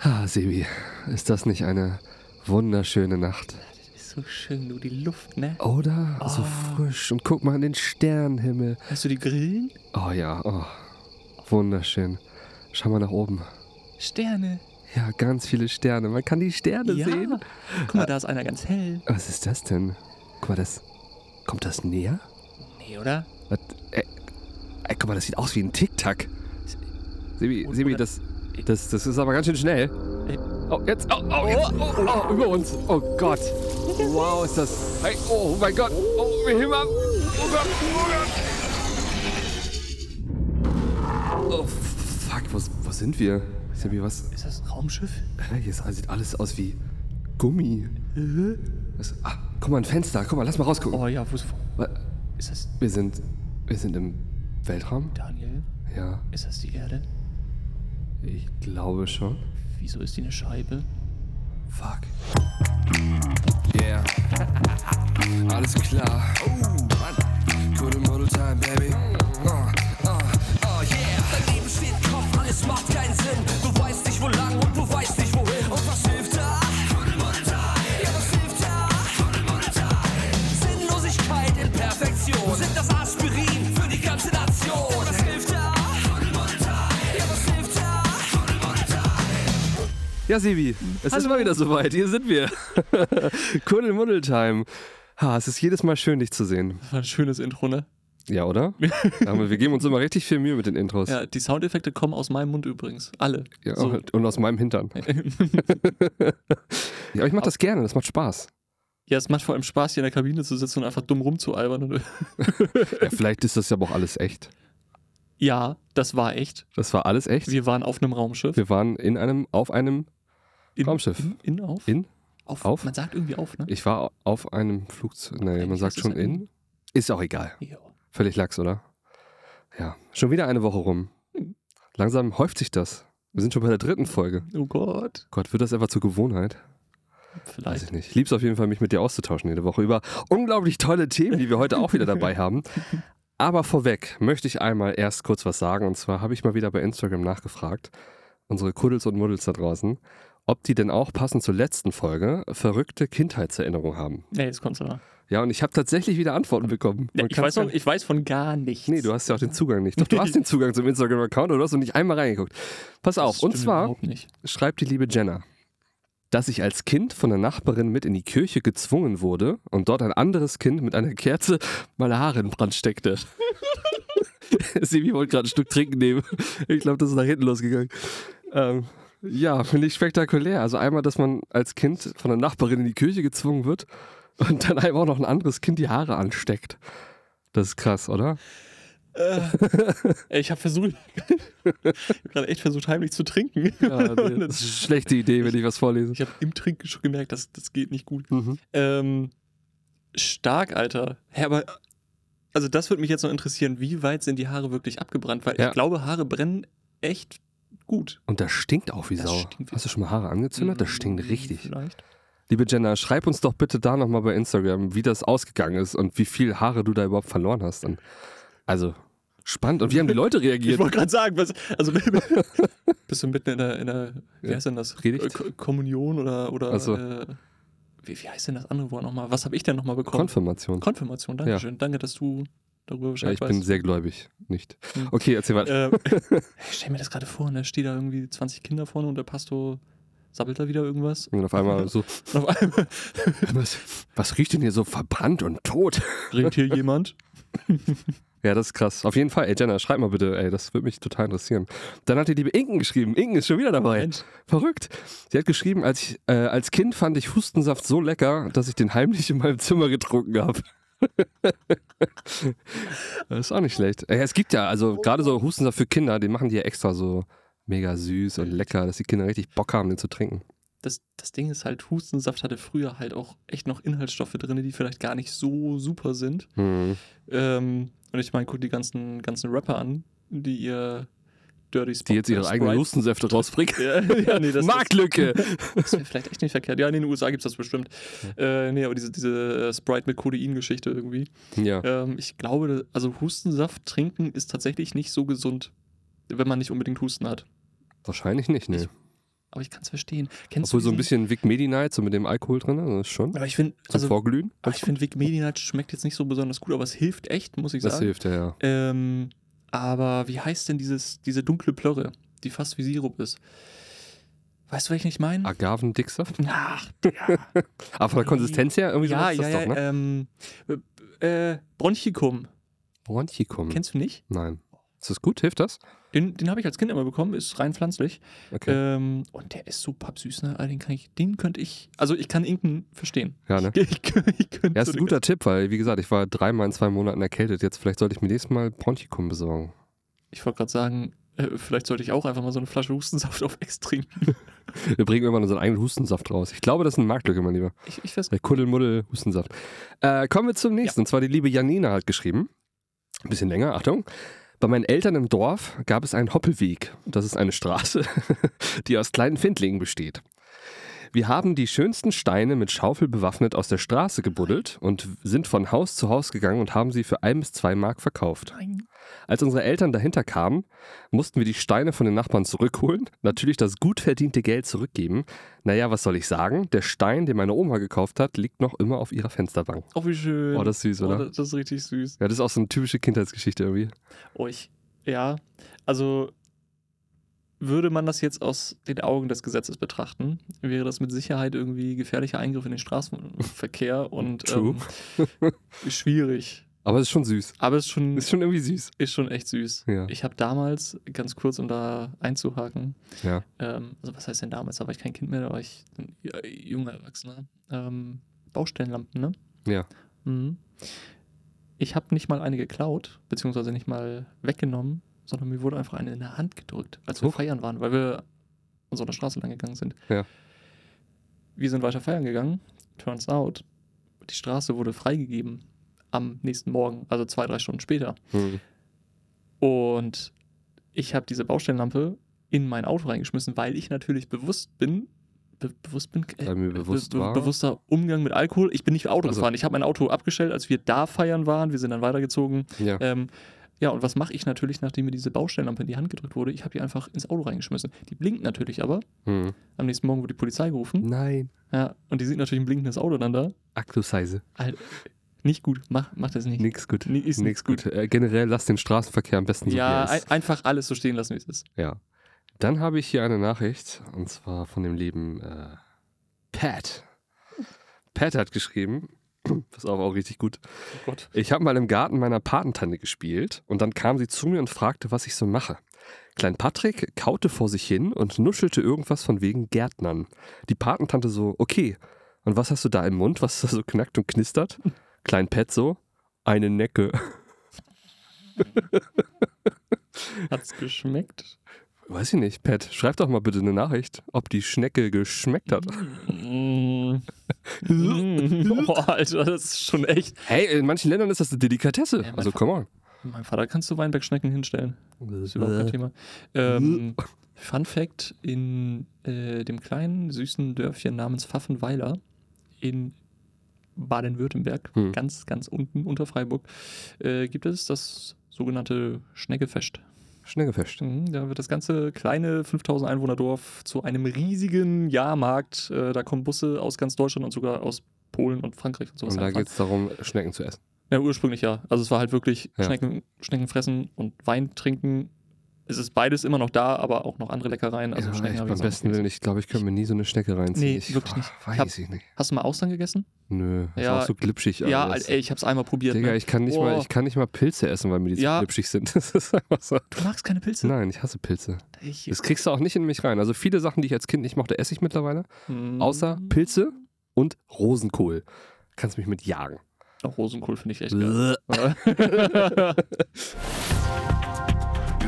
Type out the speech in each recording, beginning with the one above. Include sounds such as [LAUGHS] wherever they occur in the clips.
Ah, Sebi, ist das nicht eine wunderschöne Nacht? Ist so schön, du, die Luft, ne? Oder? So frisch. Und guck mal an den Sternenhimmel. Hast du die Grillen? Oh ja, oh. Wunderschön. Schau mal nach oben. Sterne. Ja, ganz viele Sterne. Man kann die Sterne Ja. sehen. Guck mal, da ist einer ganz hell. Was ist das denn? Guck mal, das. Kommt das näher? Nee, oder? Was? Ey, ey, guck mal, das sieht aus wie ein Tic-Tac. Sebi, Sebi das, das, das ist aber ganz schön schnell. Oh, jetzt. Oh, oh, jetzt. Oh, oh, über uns. Oh Gott. Wow, ist das. Hey, oh mein Gott. Oh, wir heben ab. Oh Gott. Oh Gott. Oh, fuck. Wo, wo sind wir? Sebi, was? Ist das ein Raumschiff? Hier ist- sieht alles aus wie Gummi. Was, ah, guck mal, ein Fenster. Guck mal, lass mal rausgucken. Oh ja, wo ist, ist das Wir sind. Wir sind im Weltraum? Daniel? Ja, Ist das die Erde? Ich glaube schon. Wieso ist die eine Scheibe? Fuck. Yeah. [LAUGHS] Alles klar. Oh, Mann. Gute Model Time, Baby. Uh, uh, oh, yeah. Daneben steht Kopf, alles macht keinen Sinn. Ja, Sebi, es ist mal wieder soweit. Hier sind wir. [LAUGHS] Kuddel Muddel Time. Ha, es ist jedes Mal schön, dich zu sehen. Das war ein schönes Intro, ne? Ja, oder? [LAUGHS] Aber wir geben uns immer richtig viel Mühe mit den Intros. Ja, die Soundeffekte kommen aus meinem Mund übrigens. Alle. Ja, So. Und aus meinem Hintern. [LAUGHS] ja, aber ich mache das gerne, das macht Spaß. Ja, es macht vor allem Spaß, hier in der Kabine zu sitzen und einfach dumm rumzualbern. Ja, vielleicht ist das ja aber auch alles echt. ja, das war echt. Das war alles echt. Wir waren auf einem Raumschiff. Wir waren in einem, auf einem In, Raumschiff. In, auf? In? auf? auf? Man sagt irgendwie auf, ne? Ich war auf einem Flugzeug. Nee, man sagt schon in. Ist auch egal. Ja. Völlig lax, oder? Ja. Schon wieder eine Woche rum. Langsam häuft sich das. Wir sind schon bei der dritten Folge. Oh Gott. Gott, wird das einfach zur Gewohnheit? Weiß Vielleicht. ich nicht. Ich lieb's auf jeden Fall, mich mit dir auszutauschen jede Woche über unglaublich tolle Themen, die wir heute auch wieder dabei [LAUGHS] haben. Aber vorweg möchte ich einmal erst kurz was sagen. Und zwar habe ich mal wieder bei Instagram nachgefragt, unsere Kuddels und Muddels da draußen, ob die denn auch passend zur letzten Folge verrückte Kindheitserinnerungen haben. Nee, jetzt kommt's aber. Ja, und ich habe tatsächlich wieder Antworten bekommen. Ja, ich, weiß von, ja- ich weiß von gar nichts. Nee, du hast ja auch den Zugang nicht. Doch, du hast den [LAUGHS] Zugang zum Instagram-Account, aber du hast noch nicht einmal reingeguckt. Pass auf, Das und zwar schreibt die liebe Jenna, dass ich als Kind von der Nachbarin mit in die Kirche gezwungen wurde und dort ein anderes Kind mit einer Kerze meine Haare in Brand steckte. [LAUGHS] Sibi wollte gerade ein Stück trinken nehmen. Ich glaube, das ist nach hinten losgegangen. Ähm, ja, finde ich spektakulär. Also einmal, dass man als Kind von der Nachbarin in die Kirche gezwungen wird und dann einfach auch noch ein anderes Kind die Haare ansteckt. Das ist krass, oder? Ey, Ich habe versucht, [LAUGHS] ich gerade echt versucht, heimlich zu trinken. Ja, nee, das ist eine [LAUGHS] schlechte Idee, wenn ich was vorlese. Ich habe im Trinken schon gemerkt, dass das geht nicht gut. Mhm. Ähm, stark, Alter. Hä, aber also das würde mich jetzt noch interessieren, wie weit sind die Haare wirklich abgebrannt? Weil Ja. ich glaube, Haare brennen echt gut. Und das stinkt auch wie Das Sau. Hast du schon mal Haare angezündet? Das stinkt richtig. Vielleicht. Liebe Jenna, schreib uns doch bitte da nochmal bei Instagram, wie das ausgegangen ist und wie viel Haare du da überhaupt verloren hast. Und also, spannend. Und wie haben die Leute Ich reagiert? wollte gerade sagen, was, also [LAUGHS] bist du mitten in der, in der wie Ja. heißt denn das? Predigt? Äh, Ko- Kommunion oder, oder Ach so. äh, wie, wie heißt denn das andere Wort nochmal? Was habe ich denn nochmal bekommen? Konfirmation. Konfirmation, danke schön. Danke, dass du darüber Ja, Bescheid ich weißt. bin sehr gläubig. Nicht. Hm. Okay, erzähl weiter. äh, [LAUGHS] ich stell mir das gerade vor, ne? Steht da irgendwie 20 Kinder vorne und der Pastor sabbelt da wieder irgendwas. Und auf einmal so, [LAUGHS] auf einmal was, was riecht denn hier so verbrannt und tot? redet hier jemand. [LAUGHS] Ja, das ist krass. Auf jeden Fall, ey Jenna, schreib mal bitte, ey, das würde mich total interessieren. Dann hat die liebe Inken geschrieben. Inken ist schon wieder dabei. Mensch. Verrückt. Sie hat geschrieben, als, ich, äh, als Kind fand ich Hustensaft so lecker, dass ich den heimlich in meinem Zimmer getrunken habe. [LAUGHS] das ist auch nicht schlecht. Es gibt ja, also gerade so Hustensaft für Kinder, den machen die ja extra so mega süß und lecker, dass die Kinder richtig Bock haben, den zu trinken. Das, das Ding ist halt, Hustensaft hatte früher halt auch echt noch Inhaltsstoffe drin, die vielleicht gar nicht so super sind. Hm. Ähm, und ich meine, guck die ganzen, ganzen Rapper an, die ihr Dirty Spot Die jetzt ihre eigenen Hustensäfte [LAUGHS] rausbringen. Ja, ja, nee, das, Marktlücke! das wäre vielleicht echt nicht verkehrt. Ja, in den USA gibt es das bestimmt. Äh, nee, aber diese, diese äh, Sprite mit Codein-Geschichte irgendwie. Ja. Ähm, ich glaube, also Hustensaft trinken ist tatsächlich nicht so gesund, wenn man nicht unbedingt Husten hat. Wahrscheinlich nicht, ne. Aber ich kann es verstehen. Kennst Obwohl du so ein bisschen Vic Medi-Night, so mit dem Alkohol drin, das ist schon Aber ich finde, also, Vorglühen. aber ich finde, Vic Medi-Night schmeckt jetzt nicht so besonders gut, aber es hilft echt, muss ich Das sagen. hilft ja, ja. Ähm, aber wie heißt denn dieses, diese dunkle Plörre, die fast wie Sirup ist? Weißt du, welchen ich meine? Agavendicksaft. Ach, [LAUGHS] Aber von der Konsistenz her irgendwie ja, sowas ist ja, das ja. doch, ne? Ähm, äh, Bronchicum. Bronchicum. Kennst du nicht? Nein. Ist das gut? Hilft das? Den, den habe ich als Kind immer bekommen, ist rein pflanzlich. Okay. Ähm, und der ist so pappsüß, ne? Den, kann ich, den könnte ich, also ich kann Inken verstehen. ja, ne? [LAUGHS] Ich, ich könnte Ja, ist so ein guter Tipp, weil, wie gesagt, ich war dreimal in zwei Monaten erkältet. Jetzt vielleicht sollte ich mir nächstes Mal Bronchicum besorgen. Ich wollte gerade sagen, äh, vielleicht sollte ich auch einfach mal so eine Flasche Hustensaft [LAUGHS] auf Ex trinken. [LAUGHS] Wir bringen irgendwann unseren eigenen Hustensaft raus. Ich glaube, das ist eine Marktlücke, mein Lieber. Ich, ich weiß Der Kuddelmuddel Hustensaft. Äh, kommen wir zum nächsten. Und zwar die liebe Janina hat geschrieben. Ein bisschen länger, Achtung. Bei meinen Eltern im Dorf gab es einen Hoppelweg. Das ist eine Straße, [LAUGHS] die aus kleinen Findlingen besteht. Wir haben die schönsten Steine mit Schaufel bewaffnet aus der Straße gebuddelt und sind von Haus zu Haus gegangen und haben sie für ein bis zwei Mark verkauft. Als unsere Eltern dahinter kamen, mussten wir die Steine von den Nachbarn zurückholen, natürlich das gut verdiente Geld zurückgeben. Naja, was soll ich sagen? Der Stein, den meine Oma gekauft hat, liegt noch immer auf ihrer Fensterbank. Oh, wie schön. Oh, das ist süß, Oh, oder? das, das ist richtig süß. Ja, das ist auch so eine typische Kindheitsgeschichte irgendwie. Oh, ich, ja, also würde man das jetzt aus den Augen des Gesetzes betrachten, wäre das mit Sicherheit irgendwie gefährlicher Eingriff in den Straßenverkehr [LAUGHS] und ähm, [LAUGHS] schwierig. Aber es ist schon süß. Aber es ist schon, Ist schon irgendwie süß. ist schon echt süß. Ja. Ich habe damals, ganz kurz, um da einzuhaken, Ja. ähm, also was heißt denn damals? Da war ich kein Kind mehr, da war ich ein junger Erwachsener. Ähm, Baustellenlampen, ne? Ja. Mhm. Ich habe nicht mal eine geklaut, beziehungsweise nicht mal weggenommen, sondern mir wurde einfach eine in der Hand gedrückt, als wir feiern waren, weil wir an so einer Straße lang gegangen sind. Ja. Wir sind weiter feiern gegangen. Turns out, die Straße wurde freigegeben am nächsten Morgen, also zwei, drei Stunden später. Hm. Und ich habe diese Baustellenlampe in mein Auto reingeschmissen, weil ich natürlich bewusst bin, be bewusst bin, äh, bewusst war. bewusster Umgang mit Alkohol. Ich bin nicht Auto Also- gefahren. Ich habe mein Auto abgestellt, als wir da feiern waren. Wir sind dann weitergezogen. Ja. Ähm, ja, und was mache ich natürlich, nachdem mir diese Baustellenlampe in die Hand gedrückt wurde? Ich habe die einfach ins Auto reingeschmissen. Die blinkt natürlich aber. Hm. Am nächsten Morgen wurde die Polizei gerufen. Nein. Ja, und die sieht natürlich ein blinkendes Auto dann da. Aktuseise. Alter, nicht gut. Mach, mach das nicht. Nix gut. Nee, ist Nix gut. Äh, generell lass den Straßenverkehr am besten so ja, ein, einfach alles so stehen lassen, wie es ist. Ja. Dann habe ich hier eine Nachricht und zwar von dem lieben äh, Pat. Pat hat geschrieben, pass auf, auch richtig gut. Oh. Ich habe mal im Garten meiner Patentante gespielt und dann kam sie zu mir und fragte, was ich so mache. Klein Patrick kaute vor sich hin und nuschelte irgendwas von wegen Gärtnern. Die Patentante so, okay, und was hast du da im Mund, was da so knackt und knistert? Klein Pat so, eine Necke. Hat's geschmeckt? Weiß ich nicht, Pat, schreib doch mal bitte eine Nachricht, ob die Schnecke geschmeckt hat. Mm. [LAUGHS] Boah, Alter, das ist schon echt. Hey, in manchen Ländern ist das eine Delikatesse. Ja, mein also, come on. Meinem Vater kannst du Weinbergschnecken hinstellen. Das ist überhaupt kein Thema. Ähm, [LAUGHS] Fun Fact: In äh, dem kleinen, süßen Dörfchen namens Pfaffenweiler in Baden-Württemberg, Hm. ganz, ganz unten unter Freiburg, äh, gibt es das sogenannte Schneckefest. Schneckefest. Mhm, Da wird das ganze kleine 5000 Einwohner Dorf zu einem riesigen Jahrmarkt. Äh, da kommen Busse aus ganz Deutschland und sogar aus Polen und Frankreich und sowas. Und da geht es darum, Schnecken zu essen. Ja, ursprünglich ja. Also es war halt wirklich Ja. Schnecken, Schnecken fressen und Wein trinken. Es ist beides immer noch da, aber auch noch andere Leckereien. Also ja, Schnecken beim besten Willen, ich glaube, ich könnte mir nie so eine Schnecke reinziehen. Nee, ich, wirklich nicht. Weiß Ich hab- ich nicht. Hast du mal Austern gegessen? Nö, das Ja, ist auch so glitschig. ja, alles. ey, ich habe es einmal probiert. Digga, ne? ich kann, nicht mal, Boah. ich kann nicht mal Pilze essen, weil mir die so Ja. glitschig sind. [LAUGHS] Das ist einfach so. Du magst keine Pilze? Nein, ich hasse Pilze. Ich, Das kriegst du auch nicht in mich rein. Also viele Sachen, die ich als Kind nicht mochte, esse ich mittlerweile. Mm. Außer Pilze und Rosenkohl. Kannst mich mit jagen. Auch Rosenkohl finde ich echt [LAUGHS] geil. [LAUGHS]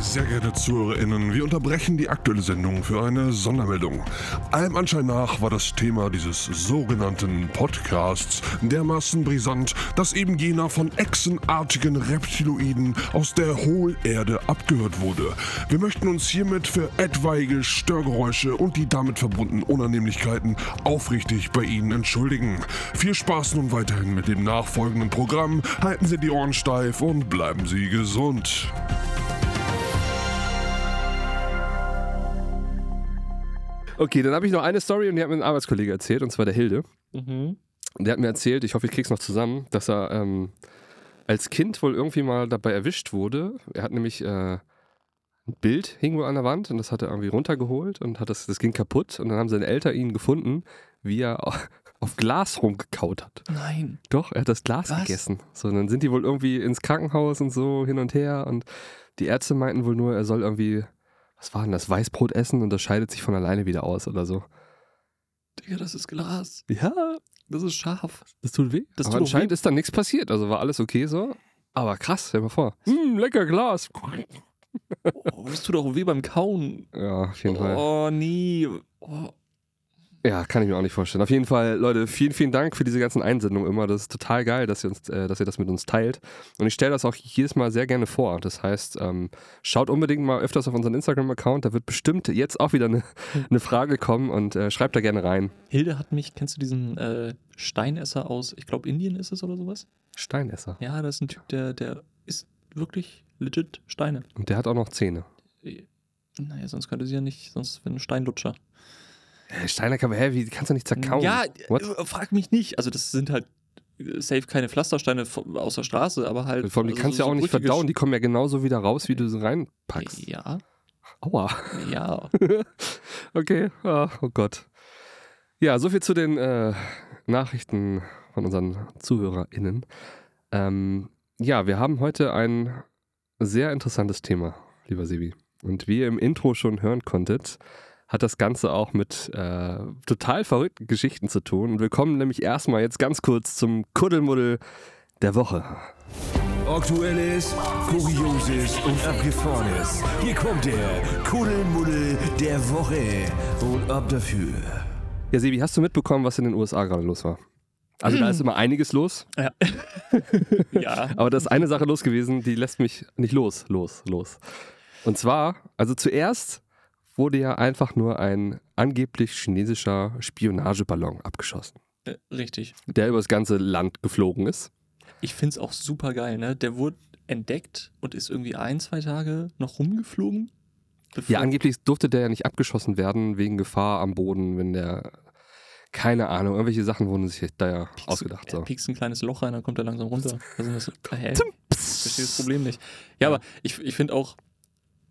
Sehr geehrte ZuhörerInnen, wir unterbrechen die aktuelle Sendung für eine Sondermeldung. Allem Anschein nach war das Thema dieses sogenannten Podcasts dermaßen brisant, dass eben jener von echsenartigen Reptiloiden aus der Hohlerde abgehört wurde. Wir möchten uns hiermit für etwaige Störgeräusche und die damit verbundenen Unannehmlichkeiten aufrichtig bei Ihnen entschuldigen. Viel Spaß nun weiterhin mit dem nachfolgenden Programm. Halten Sie die Ohren steif und bleiben Sie gesund. Okay, dann habe ich noch eine Story und die hat mir ein Arbeitskollege erzählt, und zwar der Hilde. Mhm. Der hat mir erzählt, ich hoffe, ich krieg's noch zusammen, dass er ähm, als Kind wohl irgendwie mal dabei erwischt wurde. Er hat nämlich äh, ein Bild hing wohl an der Wand und das hat er irgendwie runtergeholt und hat das, das ging kaputt und dann haben seine Eltern ihn gefunden, wie er au- [LAUGHS] auf Glas rumgekaut hat. Nein. Doch, er hat das Glas Was? gegessen. So, und dann sind die wohl irgendwie ins Krankenhaus und so hin und her und die Ärzte meinten wohl nur, er soll irgendwie, was war denn das, Weißbrot essen und das scheidet sich von alleine wieder aus oder so. Digga, das ist Glas. Ja, Das ist scharf. das tut weh. Das Aber tut anscheinend weh. ist da nichts passiert, also war alles okay so. Aber krass, stell mal vor. Hm, lecker Glas. [LAUGHS] Oh, das tut auch weh beim Kauen. Ja, auf jeden Fall. Oh, nee. Oh. Ja, kann ich mir auch nicht vorstellen. Auf jeden Fall, Leute, vielen, vielen Dank für diese ganzen Einsendungen immer. Das ist total geil, dass ihr, uns, äh, dass ihr das mit uns teilt. Und ich stelle das auch jedes Mal sehr gerne vor. Das heißt, ähm, schaut unbedingt mal öfters auf unseren Instagram-Account. Da wird bestimmt jetzt auch wieder eine, [LAUGHS] eine Frage kommen und äh, schreibt da gerne rein. Hilde hat mich, kennst du diesen äh, Steinesser aus, ich glaube Indien ist es oder sowas? Steinesser. Ja, das ist ein Typ, der, der isst wirklich legit Steine. Und der hat auch noch Zähne. Äh, Naja, sonst könnte sie ja nicht, sonst wäre ein Steinlutscher. Äh, Steiner kann hä, wie kannst du nicht zerkauen? Ja, What? äh, frag mich nicht. Also das sind halt äh, safe keine Pflastersteine aus der Straße, aber halt. Vor allem, die also kannst du so- ja auch so nicht verdauen. Die kommen ja genauso wieder raus, wie du sie reinpackst. Ja, Aua. ja. [LAUGHS] Okay, ah, oh Gott. Ja, soviel zu den äh, Nachrichten von unseren ZuhörerInnen. Ähm, ja, wir haben heute ein sehr interessantes Thema, lieber Sebi. Und wie ihr im Intro schon hören konntet, hat das Ganze auch mit äh, total verrückten Geschichten zu tun. Und wir kommen nämlich erstmal jetzt ganz kurz zum Kuddelmuddel der Woche. Aktuelles, Kurioses und Abgefahrenes. Hier kommt der Kuddelmuddel der Woche. Und ab dafür. Ja, Sebi, hast du mitbekommen, was in den USA gerade los war? Also da ist immer einiges los, Ja. [LAUGHS] ja. aber da ist eine Sache los gewesen, die lässt mich nicht los, los, los. Und zwar, also zuerst wurde ja einfach nur ein angeblich chinesischer Spionageballon abgeschossen, Äh, richtig. der über das ganze Land geflogen ist. Ich finde es auch super geil, ne? Der wurde entdeckt und ist irgendwie ein, zwei Tage noch rumgeflogen. Ja, angeblich durfte der ja nicht abgeschossen werden wegen Gefahr am Boden, wenn der, keine Ahnung, irgendwelche Sachen wurden sich da ja piekst ausgedacht. So. er piekst ein kleines Loch rein, dann kommt er langsam runter. Ist das? Hä? Ich verstehe das Problem nicht. Ja, aber ich, ich finde auch,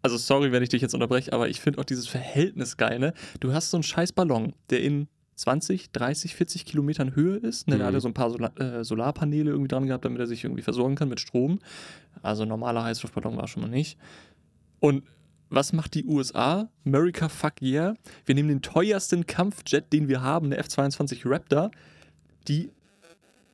also sorry, wenn ich dich jetzt unterbreche, aber ich finde auch dieses Verhältnis geil, ne? Du hast so einen scheiß Ballon, der in 20, 30, 40 Kilometern Höhe ist. Ne? Der Mhm. hatte so ein paar Sola äh, Solarpaneele irgendwie dran gehabt, damit er sich irgendwie versorgen kann mit Strom. Also normaler Heißluftballon war schon mal nicht. Und was macht die USA? America fuck yeah. Wir nehmen den teuersten Kampfjet, den wir haben, eine F-22 Raptor, die,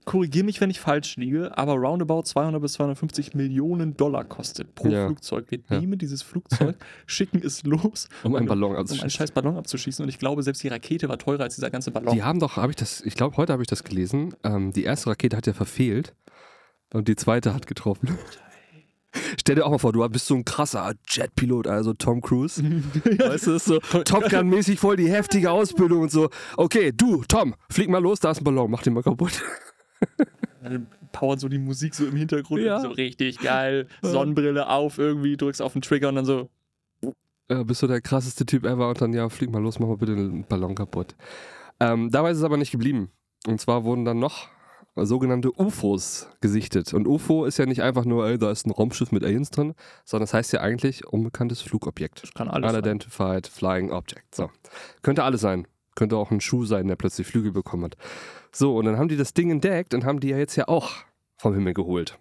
korrigier mich, wenn ich falsch liege, aber roundabout 200 bis 250 Millionen Dollar kostet pro Ja. Flugzeug. Wir Ja. nehmen dieses Flugzeug, [LAUGHS] schicken es los, Um einen Ballon um einen abzuschießen. scheiß Ballon abzuschießen. Und ich glaube, selbst die Rakete war teurer als dieser ganze Ballon. Die haben doch, habe ich das, ich glaube, heute habe ich das gelesen. Ähm, die erste Rakete hat ja verfehlt und die zweite hat getroffen. [LAUGHS] Stell dir auch mal vor, du bist so ein krasser Jetpilot, also Tom Cruise. [LAUGHS] Weißt du, das ist so Top Gun-mäßig voll die heftige Ausbildung und so. Okay, du, Tom, flieg mal los, da ist ein Ballon, mach den mal kaputt. Dann powert so die Musik so im Hintergrund, Ja. so richtig geil, Sonnenbrille auf irgendwie, drückst auf den Trigger und dann so, Ja, bist du der krasseste Typ ever und dann, ja, flieg mal los, mach mal bitte den Ballon kaputt. Ähm, dabei ist es aber nicht geblieben. Und zwar wurden dann noch sogenannte UFOs gesichtet. Und UFO ist ja nicht einfach nur, ey, da ist ein Raumschiff mit Aliens drin, sondern das heißt ja eigentlich unbekanntes Flugobjekt. das kann alles sein. Unidentified Flying Object. So. Könnte alles sein. Könnte auch ein Schuh sein, der plötzlich Flügel bekommen hat. So, und dann haben die das Ding entdeckt und haben die ja jetzt ja auch vom Himmel geholt.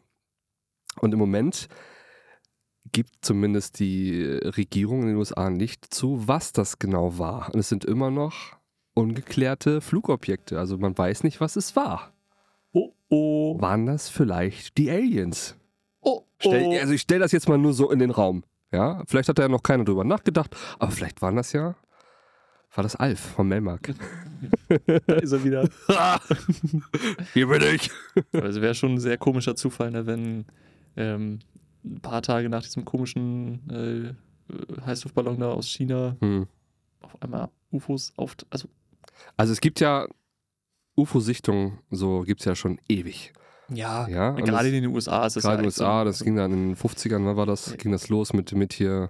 Und im Moment gibt zumindest die Regierung in den USA nicht zu, was das genau war. Und es sind immer noch ungeklärte Flugobjekte. Also man weiß nicht, was es war. Oh, oh, Waren das vielleicht die Aliens? oh, Stell, oh. also ich stelle das jetzt mal nur so in den Raum. Ja, vielleicht hat da ja noch keiner drüber nachgedacht, aber vielleicht waren das ja, war das Alf vom Melmark. [LAUGHS] da ist er wieder. [LAUGHS] Hier bin ich. Aber es wäre schon ein sehr komischer Zufall, ne, wenn ähm, ein paar Tage nach diesem komischen äh, Heißluftballon da aus China Hm. auf einmal UFOs auf. Also, Also es gibt ja UFO-Sichtungen, so gibt es ja schon ewig. ja, Ja, gerade in den USA ist das Gerade in den so USA, ein- das ging dann in den 50ern, wann war das? Ja. Ging das los mit, mit hier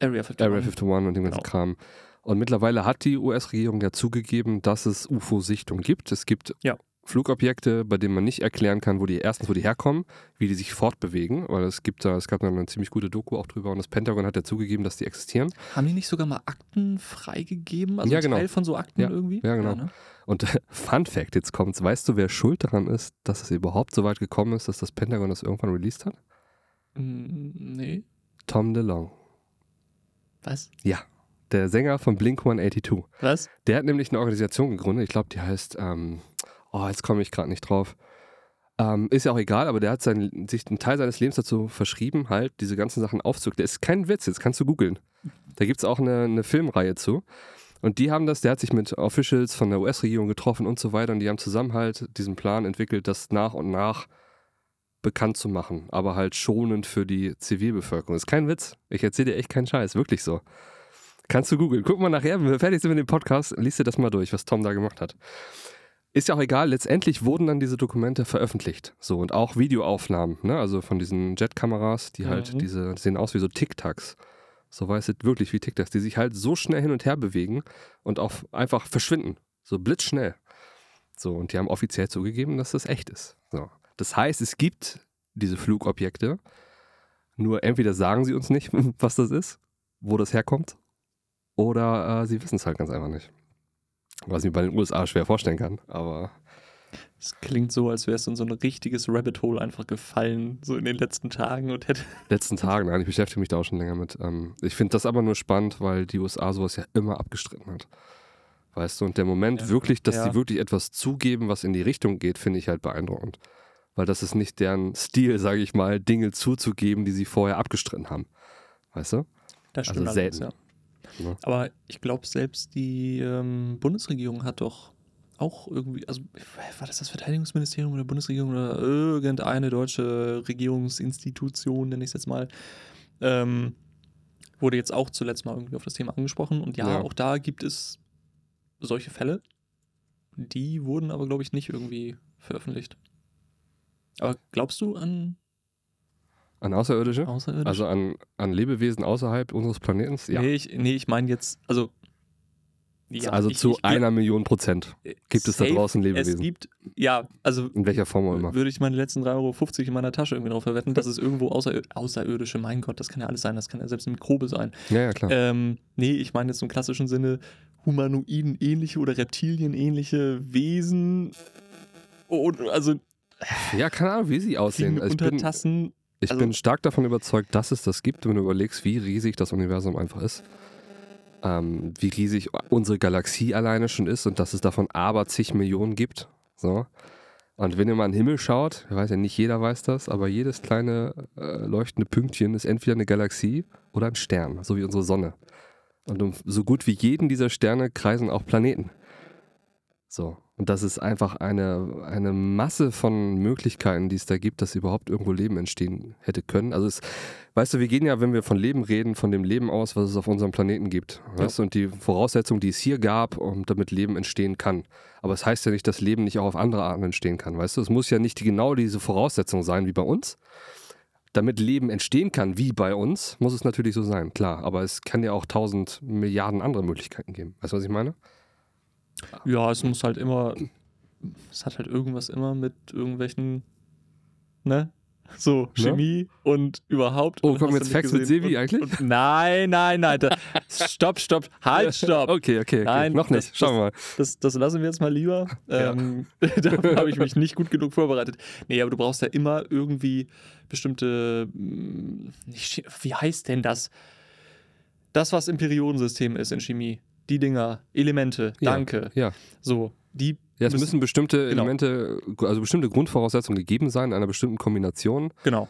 Area 51. Area 51 und dem ganzen Genau. Kram. Und mittlerweile hat die US-Regierung ja zugegeben, dass es UFO-Sichtungen gibt. Es gibt Ja. Flugobjekte, bei denen man nicht erklären kann, wo die erstens, wo die herkommen, wie die sich fortbewegen, weil es gibt da, es gab da eine ziemlich gute Doku auch drüber und das Pentagon hat ja zugegeben, dass die existieren. Haben die nicht sogar mal Akten freigegeben? Also Ja, genau. Teil von so Akten Ja, irgendwie? ja, genau. ne? Und [LAUGHS] Fun Fact, jetzt kommt's, weißt du, wer schuld daran ist, dass es überhaupt so weit gekommen ist, dass das Pentagon das irgendwann released hat? Mm, Nee. Tom DeLong. Was? Ja, der Sänger von Blink 182. Was? Der hat nämlich eine Organisation gegründet, ich glaube, die heißt, ähm, oh, jetzt komme ich gerade nicht drauf. Ähm, ist ja auch egal, aber der hat sein, sich einen Teil seines Lebens dazu verschrieben, halt diese ganzen Sachen aufzuklären. Der ist kein Witz, jetzt kannst du googeln. Da gibt es auch eine, eine Filmreihe zu. Und die haben das, der hat sich mit Officials von der US-Regierung getroffen und so weiter und die haben zusammen halt diesen Plan entwickelt, das nach und nach bekannt zu machen, aber halt schonend für die Zivilbevölkerung. ist kein Witz. Ich erzähle dir echt keinen Scheiß, wirklich so. Kannst du googeln. Guck mal nachher, wenn wir fertig sind mit dem Podcast, liest dir das mal durch, was Tom da gemacht hat. Ist ja auch egal, letztendlich wurden dann diese Dokumente veröffentlicht. So, und auch Videoaufnahmen, ne? Also von diesen Jetkameras, die halt Mhm. diese, die sehen aus wie so Tic-Tacs. So weiß es wirklich wie Tic-Tacs, die sich halt so schnell hin und her bewegen und auch einfach verschwinden. So blitzschnell. So, und die haben offiziell zugegeben, dass das echt ist. So. Das heißt, es gibt diese Flugobjekte, nur entweder sagen sie uns nicht, [LAUGHS] was das ist, wo das herkommt, oder äh, sie wissen es halt ganz einfach nicht. Was ich mir bei den USA schwer vorstellen kann, aber Es klingt so, als wärst du in so ein richtiges Rabbit Hole einfach gefallen, so in den letzten Tagen und hätte. [LAUGHS] letzten Tagen, nein, ich beschäftige mich da auch schon länger mit. Ähm, ich finde das aber nur spannend, weil die USA sowas ja immer abgestritten hat. Weißt du, und der Moment Ja. wirklich, dass Ja. die wirklich etwas zugeben, was in die Richtung geht, finde ich halt beeindruckend. Weil das ist nicht deren Stil, sage ich mal, Dinge zuzugeben, die sie vorher abgestritten haben. Weißt du? Das Also allerdings, selten. Ja. Ne? Aber ich glaube, selbst die ähm, Bundesregierung hat doch auch irgendwie, also war das das Verteidigungsministerium oder Bundesregierung oder irgendeine deutsche Regierungsinstitution, nenne ich es jetzt mal, ähm, wurde jetzt auch zuletzt mal irgendwie auf das Thema angesprochen. Und ja, Ja. auch da gibt es solche Fälle. Die wurden aber, glaube ich, nicht irgendwie veröffentlicht. Aber glaubst du an An Außerirdische? Außerirdische? Also an, an Lebewesen außerhalb unseres Planeten? Ja. Nee, ich, nee, ich meine jetzt, also. ja, also ich- zu ich einer Million Prozent gibt es da draußen Es Lebewesen. gibt, ja, also In welcher Form auch immer. würde ich meine letzten 3,50 Euro in meiner Tasche irgendwie drauf verwetten, dass es irgendwo außer, außerirdische, mein Gott, das kann ja alles sein, das kann ja selbst eine Mikrobe sein. Ja, ja, klar. Ähm, nee, ich meine jetzt im klassischen Sinne Humanoiden ähnliche oder Reptilien ähnliche Wesen. Und, also ja, keine Ahnung, wie sie aussehen. Also ich bin, Untertassen. Ich Also- bin stark davon überzeugt, dass es das gibt, wenn du überlegst, wie riesig das Universum einfach ist. Ähm, wie riesig unsere Galaxie alleine schon ist und dass es davon aber zig Millionen gibt. So. Und wenn ihr mal in den Himmel schaut, ich weiß ja, nicht jeder weiß das, aber jedes kleine äh, leuchtende Pünktchen ist entweder eine Galaxie oder ein Stern, so wie unsere Sonne. Und um so gut wie jeden dieser Sterne kreisen auch Planeten. So. Und das ist einfach eine, eine Masse von Möglichkeiten, die es da gibt, dass überhaupt irgendwo Leben entstehen hätte können. Also es, weißt du, wir gehen ja, wenn wir von Leben reden, von dem Leben aus, was es auf unserem Planeten gibt. Weißt du, und die Voraussetzungen, die es hier gab, um damit Leben entstehen kann. Aber es heißt ja nicht, dass Leben nicht auch auf andere Arten entstehen kann. Weißt du, es muss ja nicht genau diese Voraussetzung sein wie bei uns. Damit Leben entstehen kann, wie bei uns, muss es natürlich so sein, klar. Aber es kann ja auch tausend Milliarden andere Möglichkeiten geben. Weißt du, was ich meine? Ja, es muss halt immer, es hat halt irgendwas immer mit irgendwelchen, ne? So, Chemie und überhaupt. Oh, kommen jetzt Facts mit und, eigentlich? Und, nein, nein, nein. Da, stopp, stopp. Halt, stopp. Okay, okay, okay. Nein, noch nicht. das- Schauen wir mal. Das, das lassen wir jetzt mal lieber. Ja. Ähm, [LAUGHS] dafür habe ich mich nicht gut genug vorbereitet. Nee, aber du brauchst ja immer irgendwie bestimmte. mm, nicht, wie heißt denn das? Das, was im Periodensystem ist in Chemie. Die Dinger, Elemente, Ja, danke. Ja. So, die. Ja, es müssen bestimmte genau. Elemente, also bestimmte Grundvoraussetzungen gegeben sein, in einer bestimmten Kombination. Genau.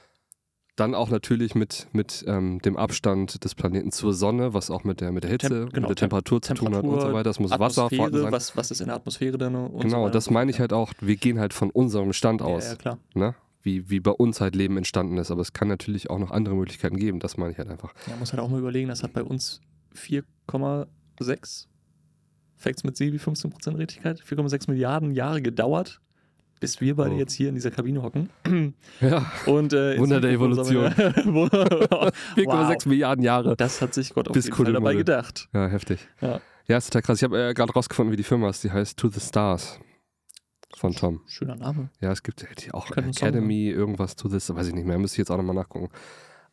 Dann auch natürlich mit, mit ähm, dem Abstand des Planeten zur Sonne, was auch mit der, mit der Hitze, Tem- genau, mit der Temperatur zu tun hat und so weiter. Es muss Wasser vorhanden sein. was, was ist in der Atmosphäre denn? Und so genau, weiter das so meine ich halt auch. Wir gehen halt von unserem Stand Ja, aus, ja, klar. ne? wie, wie bei uns halt Leben entstanden ist. Aber es kann natürlich auch noch andere Möglichkeiten geben. Das meine ich halt einfach. Ja, muss halt auch mal überlegen, das hat bei uns 4,6 Facts mit Sebi, 15% Richtigkeit, 4,6 Milliarden Jahre gedauert, bis wir beide Oh. jetzt hier in dieser Kabine hocken. [CLEARS THROAT] Ja, Und, äh, Wunder der sammeln. 4,6 4,6 Milliarden Jahre. Das hat sich Gott auf Bis jeden Fall dabei gedacht. Ja, heftig. Ja. Ja, ist total krass. Ich habe äh, gerade rausgefunden, wie die Firma ist. Die heißt To the Stars von Tom. Schöner Name. Ja, es gibt die auch Academy, irgendwas To this, weiß ich nicht mehr. Müsste ich jetzt auch nochmal nachgucken.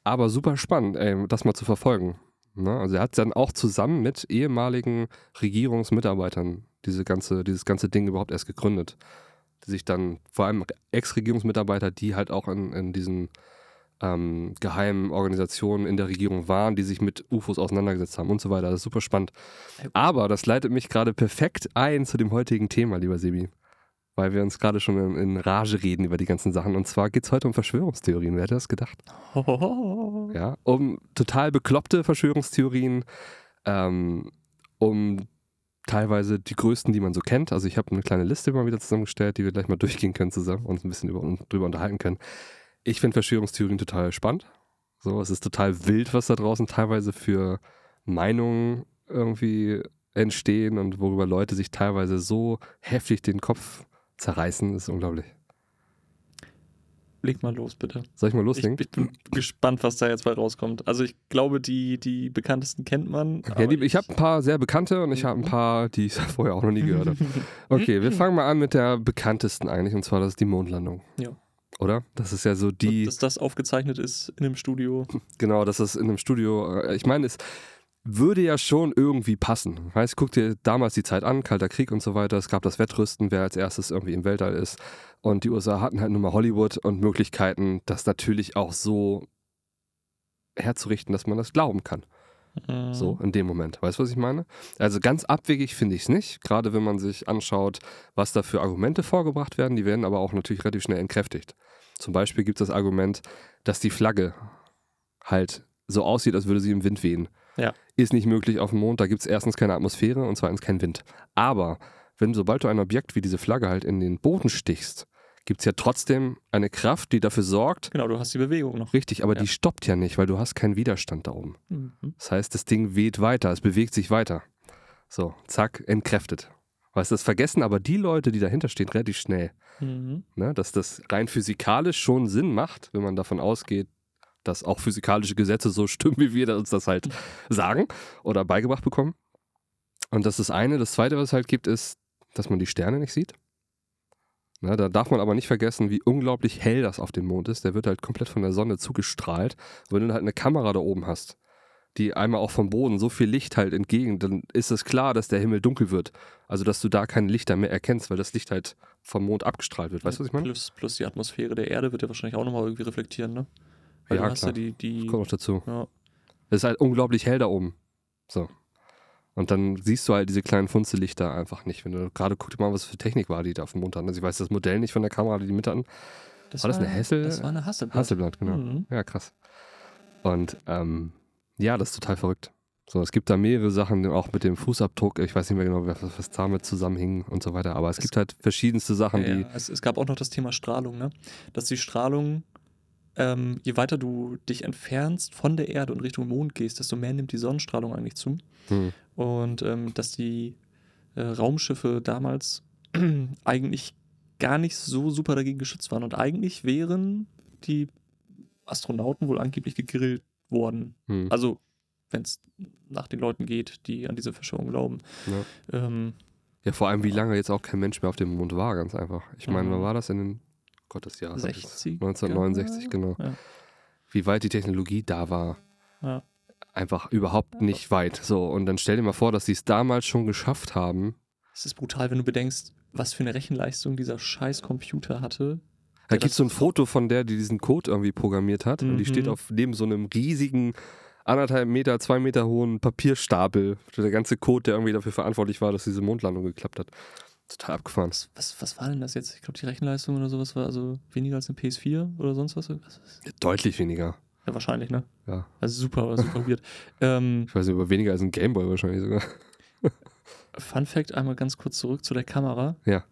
Aber super spannend, ey, das mal zu verfolgen. Ne? Also er hat dann auch zusammen mit ehemaligen Regierungsmitarbeitern diese ganze, dieses ganze Ding überhaupt erst gegründet. Die sich dann, vor allem Ex-Regierungsmitarbeiter, die halt auch in, in diesen ähm, geheimen Organisationen in der Regierung waren, die sich mit UFOs auseinandergesetzt haben und so weiter. Das ist super spannend. Aber das leitet mich gerade perfekt ein zu dem heutigen Thema, lieber Sebi. Weil wir uns gerade schon in, Rage reden über die ganzen Sachen. Und zwar geht es heute um Verschwörungstheorien. Wer hätte das gedacht? Hohoho. [LAUGHS] Ja, um total bekloppte Verschwörungstheorien, ähm, um teilweise die größten, die man so kennt. Also ich habe eine kleine Liste mal wieder zusammengestellt, die wir gleich mal durchgehen können zusammen und uns ein bisschen über, drüber unterhalten können. Ich finde Verschwörungstheorien total spannend. So, es ist total wild, was da draußen teilweise für Meinungen irgendwie entstehen und worüber Leute sich teilweise so heftig den Kopf zerreißen, ist unglaublich. Leg mal los, bitte. Soll ich mal Ich, loslegen? ich bin gespannt, was da jetzt bei rauskommt. Also ich glaube, die, die bekanntesten kennt man. Ja, die, ich habe ein paar sehr bekannte und ich habe ein Mhm. paar, die ich [LAUGHS] vorher auch noch nie gehört habe. [LAUGHS] Okay, wir fangen mal an mit der bekanntesten eigentlich und zwar das ist die Mondlandung. Ja. Oder? Das ist ja so die, dass das aufgezeichnet ist in einem Studio. [LAUGHS] genau, dass das in einem Studio, äh, ich meine, es würde ja schon irgendwie passen. Weißt, guck dir damals die Zeit an, Kalter Krieg und so weiter. Es gab das Wettrüsten, wer als erstes irgendwie im Weltall ist. Und die USA hatten halt nur mal Hollywood und Möglichkeiten, das natürlich auch so herzurichten, dass man das glauben kann. Mhm. So, in dem Moment. Weißt du, was ich meine? Also ganz abwegig finde ich es nicht. Gerade wenn man sich anschaut, was da für Argumente vorgebracht werden. Die werden aber auch natürlich relativ schnell entkräftigt. Zum Beispiel gibt es das Argument, dass die Flagge halt so aussieht, als würde sie im Wind wehen. Ja. Ist nicht möglich auf dem Mond. Da gibt es erstens keine Atmosphäre und zweitens keinen Wind. Aber wenn sobald du ein Objekt wie diese Flagge halt in den Boden stichst, gibt es ja trotzdem eine Kraft, die dafür sorgt, Genau, du hast die Bewegung noch. richtig, aber Ja. die stoppt ja nicht, weil du hast keinen Widerstand da oben. Mhm. Das heißt, das Ding weht weiter, es bewegt sich weiter. So, zack, entkräftet. Weißt du, das vergessen aber die Leute, die dahinter stehen, relativ schnell. Mhm. Ne? Dass das rein physikalisch schon Sinn macht, wenn man davon ausgeht, dass auch physikalische Gesetze so stimmen, wie wir uns das halt sagen oder beigebracht bekommen. Und das ist das eine. Das zweite, was es halt gibt, ist, dass man die Sterne nicht sieht. Ne, da darf man aber nicht vergessen, wie unglaublich hell das auf dem Mond ist. Der wird halt komplett von der Sonne zugestrahlt. Wenn du halt eine Kamera da oben hast, die einmal auch vom Boden so viel Licht halt entgegen, dann ist es klar, dass der Himmel dunkel wird. Also, dass du da keine Lichter mehr erkennst, weil das Licht halt vom Mond abgestrahlt wird. Weißt du, was ich meine? Plus, plus die Atmosphäre der Erde wird ja wahrscheinlich auch nochmal irgendwie reflektieren, ne? Weil Ja, du hast klar. ja die, die Kommt noch dazu. ja, Es ist halt unglaublich hell da oben. So. Und dann siehst du halt diese kleinen Funzellichter einfach nicht. Wenn du gerade guck dir mal, was für Technik war, die da auf dem Mond hatten. Also ich weiß das Modell nicht von der Kamera, die die mit hatten. das War das eine Hessel- Das war eine Hasselblatt. Hasselblatt, genau. Mhm. Ja, krass. Und ähm, ja, das ist total verrückt. So, es gibt da mehrere Sachen, auch mit dem Fußabdruck. Ich weiß nicht mehr genau, was, was damit zusammenhing und so weiter. Aber es, Es- gibt halt verschiedenste Sachen, Ja, die. Es, es gab auch noch das Thema Strahlung, ne? Dass die Strahlung, ähm, je weiter du dich entfernst von der Erde und Richtung Mond gehst, desto mehr nimmt die Sonnenstrahlung eigentlich zu. Hm, Und ähm, dass die äh, Raumschiffe damals [CLEARS THROAT] eigentlich gar nicht so super dagegen geschützt waren. Und eigentlich wären die Astronauten wohl angeblich gegrillt worden. hm, Also, wenn es nach den Leuten geht, die an diese Verschwörung glauben. ja. Ähm, ja, vor allem, wie lange jetzt auch kein Mensch mehr auf dem Mond war, ganz einfach. Ich meine, Mhm. wann war das in den. Gott, das Jahr. 60? 1969, genau. Ja. Wie weit die Technologie da war. Ja. Einfach überhaupt nicht weit. So, und dann stell dir mal vor, dass sie es damals schon geschafft haben. Es ist brutal, wenn du bedenkst, was für eine Rechenleistung dieser scheiß Computer hatte. Da gibt es so ein Foto von der, die diesen Code irgendwie programmiert hat. Und die Mhm. steht auf neben so einem riesigen, anderthalb Meter, zwei Meter hohen Papierstapel. Der ganze Code, der irgendwie dafür verantwortlich war, dass diese Mondlandung geklappt hat. Total abgefahren. Was, was, war denn das jetzt? Ich glaube, die Rechenleistung oder sowas war also weniger als eine PS4 oder sonst was. was was- Deutlich weniger. Ja, wahrscheinlich, ne? Ja. Also super, super weird. [LAUGHS] Ähm, Ich weiß nicht, aber weniger als ein Gameboy wahrscheinlich sogar. [LAUGHS] Fun Fact: einmal ganz kurz zurück zu der Kamera. Ja.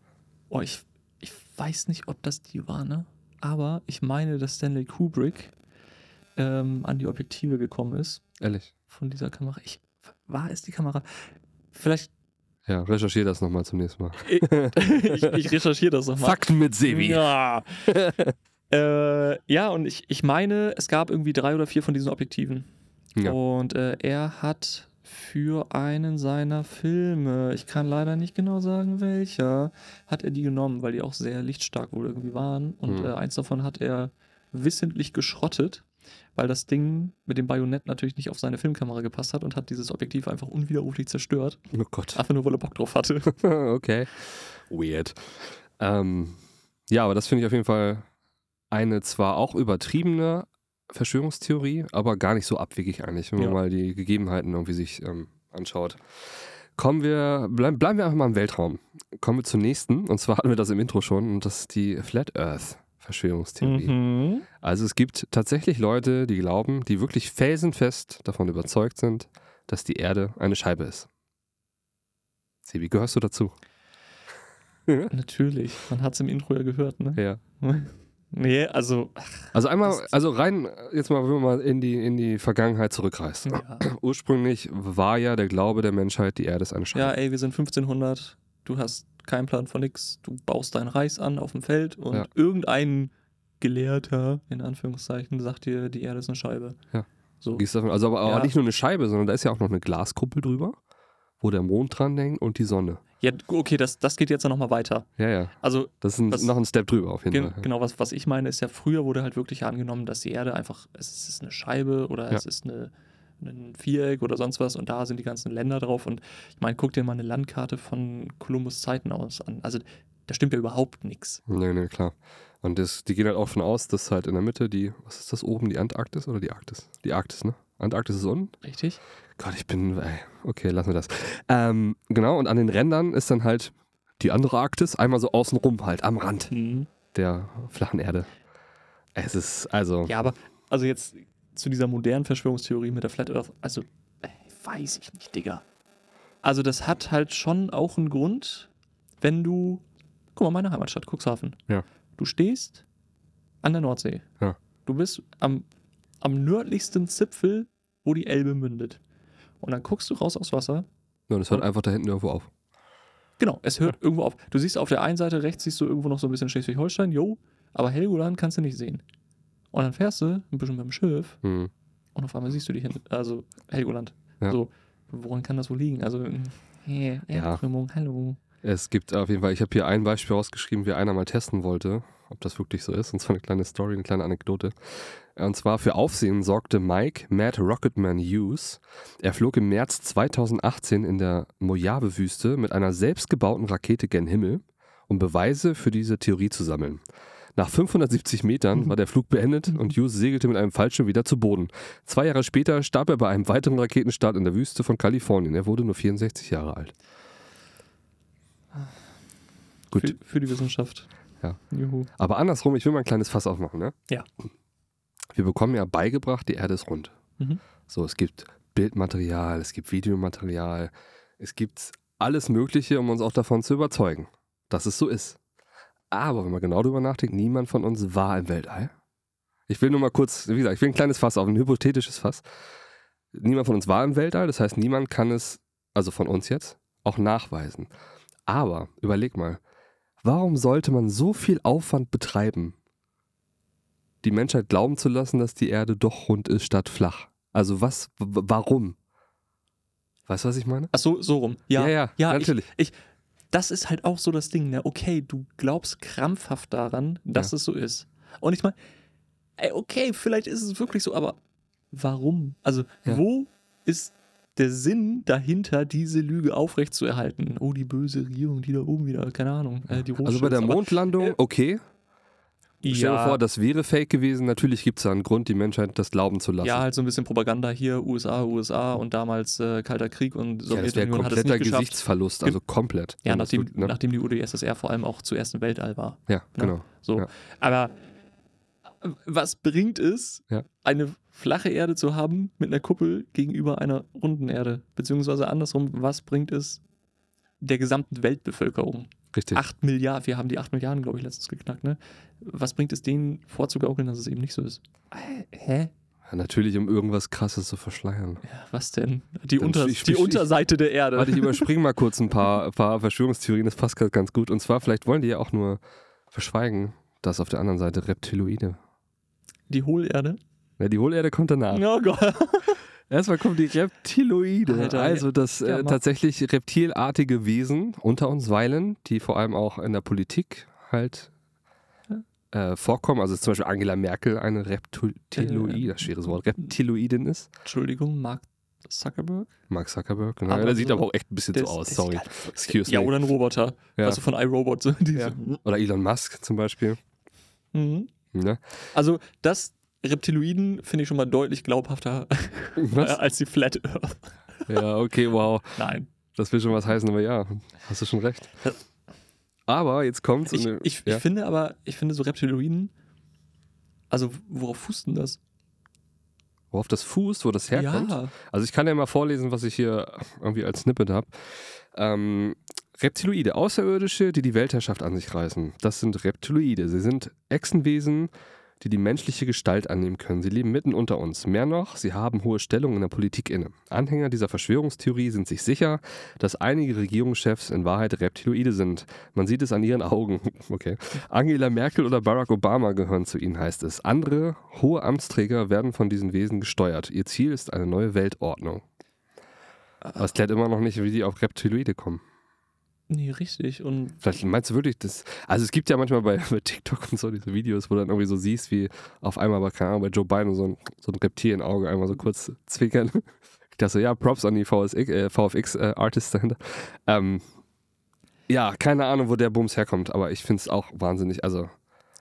Oh, ich, ich weiß nicht, ob das die war, ne? Aber ich meine, dass Stanley Kubrick ähm, an die Objektive gekommen ist Ehrlich. von dieser Kamera. Ich, war es die Kamera? Vielleicht Ja, recherchiere das nochmal zum nächsten Mal. [LAUGHS] ich, ich recherchiere das nochmal. Fakten mit Sebi. Ja. [LAUGHS] äh, ja, und ich, ich meine, es gab irgendwie drei oder vier von diesen Objektiven. Ja. Und äh, er hat für einen seiner Filme, ich kann leider nicht genau sagen welcher, hat er die genommen, weil die auch sehr lichtstark wohl irgendwie waren. Und Mhm. äh, eins davon hat er wissentlich geschrottet, weil das Ding mit dem Bajonett natürlich nicht auf seine Filmkamera gepasst hat und hat dieses Objektiv einfach unwiderruflich zerstört. Oh Gott. Einfach nur, weil er Bock drauf hatte. [LAUGHS] okay. Weird. Ähm, ja, aber das finde ich auf jeden Fall eine zwar auch übertriebene Verschwörungstheorie, aber gar nicht so abwegig eigentlich, wenn Ja. man mal die Gegebenheiten irgendwie sich ähm, anschaut. Kommen wir, bleib, bleiben wir einfach mal im Weltraum. Kommen wir zur nächsten, und zwar hatten wir das im Intro schon, und das ist die Flat Earth Verschwörungstheorie. Mhm. Also es gibt tatsächlich Leute, die glauben, die wirklich felsenfest davon überzeugt sind, dass die Erde eine Scheibe ist. Sebi, gehörst du dazu? [LAUGHS] Natürlich. Man hat es im Intro ja gehört, ne? Ja. [LAUGHS] Nee, also. Also einmal, also rein, jetzt mal, wenn man mal in die, in die Vergangenheit zurückreist. Ja. Ursprünglich war ja der Glaube der Menschheit, die Erde ist eine Scheibe. ja, ey, wir sind 1500. Du hast keinen Plan von nix. Du baust deinen Reis an auf dem Feld und Ja. irgendein Gelehrter, in Anführungszeichen, sagt dir, die Erde ist eine Scheibe. Ja. So. Davon, also aber, aber Ja. nicht nur eine Scheibe, sondern da ist ja auch noch eine Glaskuppel drüber, wo der Mond dran hängt und die Sonne. Ja, okay, das, das geht jetzt ja nochmal weiter. Ja, ja. Also, Das ist ein, Was- noch ein Step drüber auf jeden gen Fall. genau, was, was ich meine, ist ja, früher wurde halt wirklich angenommen, dass die Erde einfach, es ist eine Scheibe oder Ja. es ist eine, ein Viereck oder sonst was und da sind die ganzen Länder drauf. Und ich meine, guck dir mal eine Landkarte von Kolumbus Zeiten aus an. Also, da stimmt ja überhaupt nichts. Nee, nee, klar. Und das, die gehen halt auch von aus, dass halt in der Mitte die, was ist das oben, die Antarktis oder die Arktis? Die Arktis, ne? Antarktis ist unten? Richtig? Gott, ich bin, ey, okay, lassen wir das. Ähm, genau, und an den Rändern ist dann halt die andere Arktis, einmal so außenrum halt, am Rand Mhm. der flachen Erde. Es ist, also, Ja, aber also jetzt zu dieser modernen Verschwörungstheorie mit der Flat Earth, also äh, weiß ich nicht, Digga. Also das hat halt schon auch einen Grund, wenn du, guck mal, meine Heimatstadt, Cuxhaven. Ja. Du stehst an der Nordsee. Ja. Du bist am, am nördlichsten Zipfel, wo die Elbe mündet. Und dann guckst du raus aufs Wasser. ja, das hört einfach da hinten irgendwo auf. Genau, es hört irgendwo auf. Du siehst auf der einen Seite rechts, siehst du irgendwo noch so ein bisschen Schleswig-Holstein, jo, aber Helgoland kannst du nicht sehen. Und dann fährst du ein bisschen mit dem Schiff Hm. und auf einmal siehst du dich hin, also Helgoland. Ja. So, woran kann das wohl liegen? Also, hey, Erdkrümmung, hallo. Es gibt auf jeden Fall, ich habe hier ein Beispiel rausgeschrieben, wie einer mal testen wollte, ob das wirklich so ist. Und zwar eine kleine Story, eine kleine Anekdote. Und zwar für Aufsehen sorgte Mike Mad Rocketman Hughes. Er flog im März 2018 in der Mojave-Wüste mit einer selbstgebauten Rakete gen Himmel, um Beweise für diese Theorie zu sammeln. Nach 570 Metern war der Flug beendet und Hughes segelte mit einem Fallschirm wieder zu Boden. Zwei Jahre später starb er bei einem weiteren Raketenstart in der Wüste von Kalifornien. Er wurde nur 64 Jahre alt. Gut. Für, für die Wissenschaft. Ja. Juhu. Aber andersrum, ich will mal ein kleines Fass aufmachen, ne? Ja. Wir bekommen ja beigebracht, die Erde ist rund. Mhm. So, es gibt Bildmaterial, es gibt Videomaterial, es gibt alles Mögliche, um uns auch davon zu überzeugen, dass es so ist. Aber wenn man genau darüber nachdenkt, niemand von uns war im Weltall. Ich will nur mal kurz, wie gesagt, ich will ein kleines Fass auf, ein hypothetisches Fass. Niemand von uns war im Weltall, das heißt, niemand kann es, also von uns jetzt, auch nachweisen. Aber überleg mal, warum sollte man so viel Aufwand betreiben, die Menschheit glauben zu lassen, dass die Erde doch rund ist statt flach? Also was, warum? Weißt du, was ich meine? Ach so, so rum. Ja, ja, ja, ja natürlich. Ich, ich, das ist halt auch so das Ding, ne? Okay, du glaubst krampfhaft daran, dass Ja. es so ist. Und ich meine, ey, okay, vielleicht ist es wirklich so, aber warum? Also, Ja. wo ist der Sinn dahinter, diese Lüge aufrechtzuerhalten? Oh, die böse Regierung, die da oben wieder, keine Ahnung, äh, also bei der Rothschilds, aber- Mondlandung, äh, okay. Stell dir ja, vor, das wäre fake gewesen. Natürlich gibt es da einen Grund, die Menschheit das glauben zu lassen. ja, halt so ein bisschen Propaganda hier, USA, USA und damals äh, Kalter Krieg und Ja, das Sowjetunion hat es kompletter nicht geschafft. Gesichtsverlust, also komplett. Ja, nachdem, wirklich- ne? nachdem die UdSSR vor allem auch zuerst im Weltall war. ja, genau. So. Ja. Aber was bringt es, Ja. eine flache Erde zu haben mit einer Kuppel gegenüber einer runden Erde? Beziehungsweise andersrum, was bringt es der gesamten Weltbevölkerung? Richtig. 8 Milliarden, wir haben die 8 Milliarden, glaube ich, letztens geknackt, ne? Was bringt es denen vorzugaukeln, dass es eben nicht so ist? Äh, Hä? natürlich, um irgendwas krasses zu verschleiern. Ja, was denn? Die, Dann Unter ich- die ich- Unterseite der Erde. Warte, ich überspringe mal kurz ein paar, [LAUGHS] paar Verschwörungstheorien, das passt gerade ganz gut. Und zwar, vielleicht wollen die ja auch nur verschweigen, dass auf der anderen Seite Reptiloide. die Hohlerde. Ja, die Hohlerde kommt danach. Oh Gott. Erstmal kommen die Reptiloide. Alter, also, dass ja, äh, tatsächlich reptilartige Wesen unter uns weilen, die vor allem auch in der Politik halt äh, vorkommen. Also, zum Beispiel Angela Merkel eine Reptiloide, das schweres Wort, Reptiloidin ist. Entschuldigung, Mark Zuckerberg? Mark Zuckerberg, genau. Der sieht so- aber auch echt ein bisschen so aus, sorry. sieht halt- Excuse Ja, me. oder ein Roboter. Ja. Also von iRobot. So, Ja. Oder Elon Musk zum Beispiel. Mhm. Ne? Also das Reptiloiden finde ich schon mal deutlich glaubhafter [LAUGHS] Was? als die Flat Earth. Ja, okay, wow. Nein. Das will schon was heißen, aber ja, hast du schon recht. Aber jetzt kommt's. Ich, und, ich, ja. ich finde aber, ich finde so Reptiloiden, also worauf fußt denn das? Worauf das fußt, wo das herkommt. Ja. Also ich kann ja mal vorlesen, was ich hier irgendwie als Snippet habe. Ähm, Reptiloide, Außerirdische, die die Weltherrschaft an sich reißen. Das sind Reptiloide. Sie sind Echsenwesen, die die menschliche Gestalt annehmen können. Sie leben mitten unter uns. Mehr noch, sie haben hohe Stellung in der Politik inne. Anhänger dieser Verschwörungstheorie sind sich sicher, dass einige Regierungschefs in Wahrheit Reptiloide sind. Man sieht es an ihren Augen. [LAUGHS] Okay. Angela Merkel oder Barack Obama gehören zu ihnen, heißt es. Andere hohe Amtsträger werden von diesen Wesen gesteuert. Ihr Ziel ist eine neue Weltordnung. Aber klärt immer noch nicht, wie die auf Reptiloide kommen. Nee, richtig. Und Vielleicht meinst du wirklich das? Also es gibt ja manchmal bei, [LAUGHS] bei TikTok und so diese Videos, wo du dann irgendwie so siehst, wie auf einmal bei, keine Ahnung, bei Joe Biden so ein, so ein Reptilienauge einmal so kurz zwinkern. [LAUGHS] Ich dachte so, ja, Props an die VSX, äh, VFX äh, Artists dahinter. Ähm, ja, keine Ahnung, wo der Bums herkommt, aber ich finde es auch wahnsinnig, also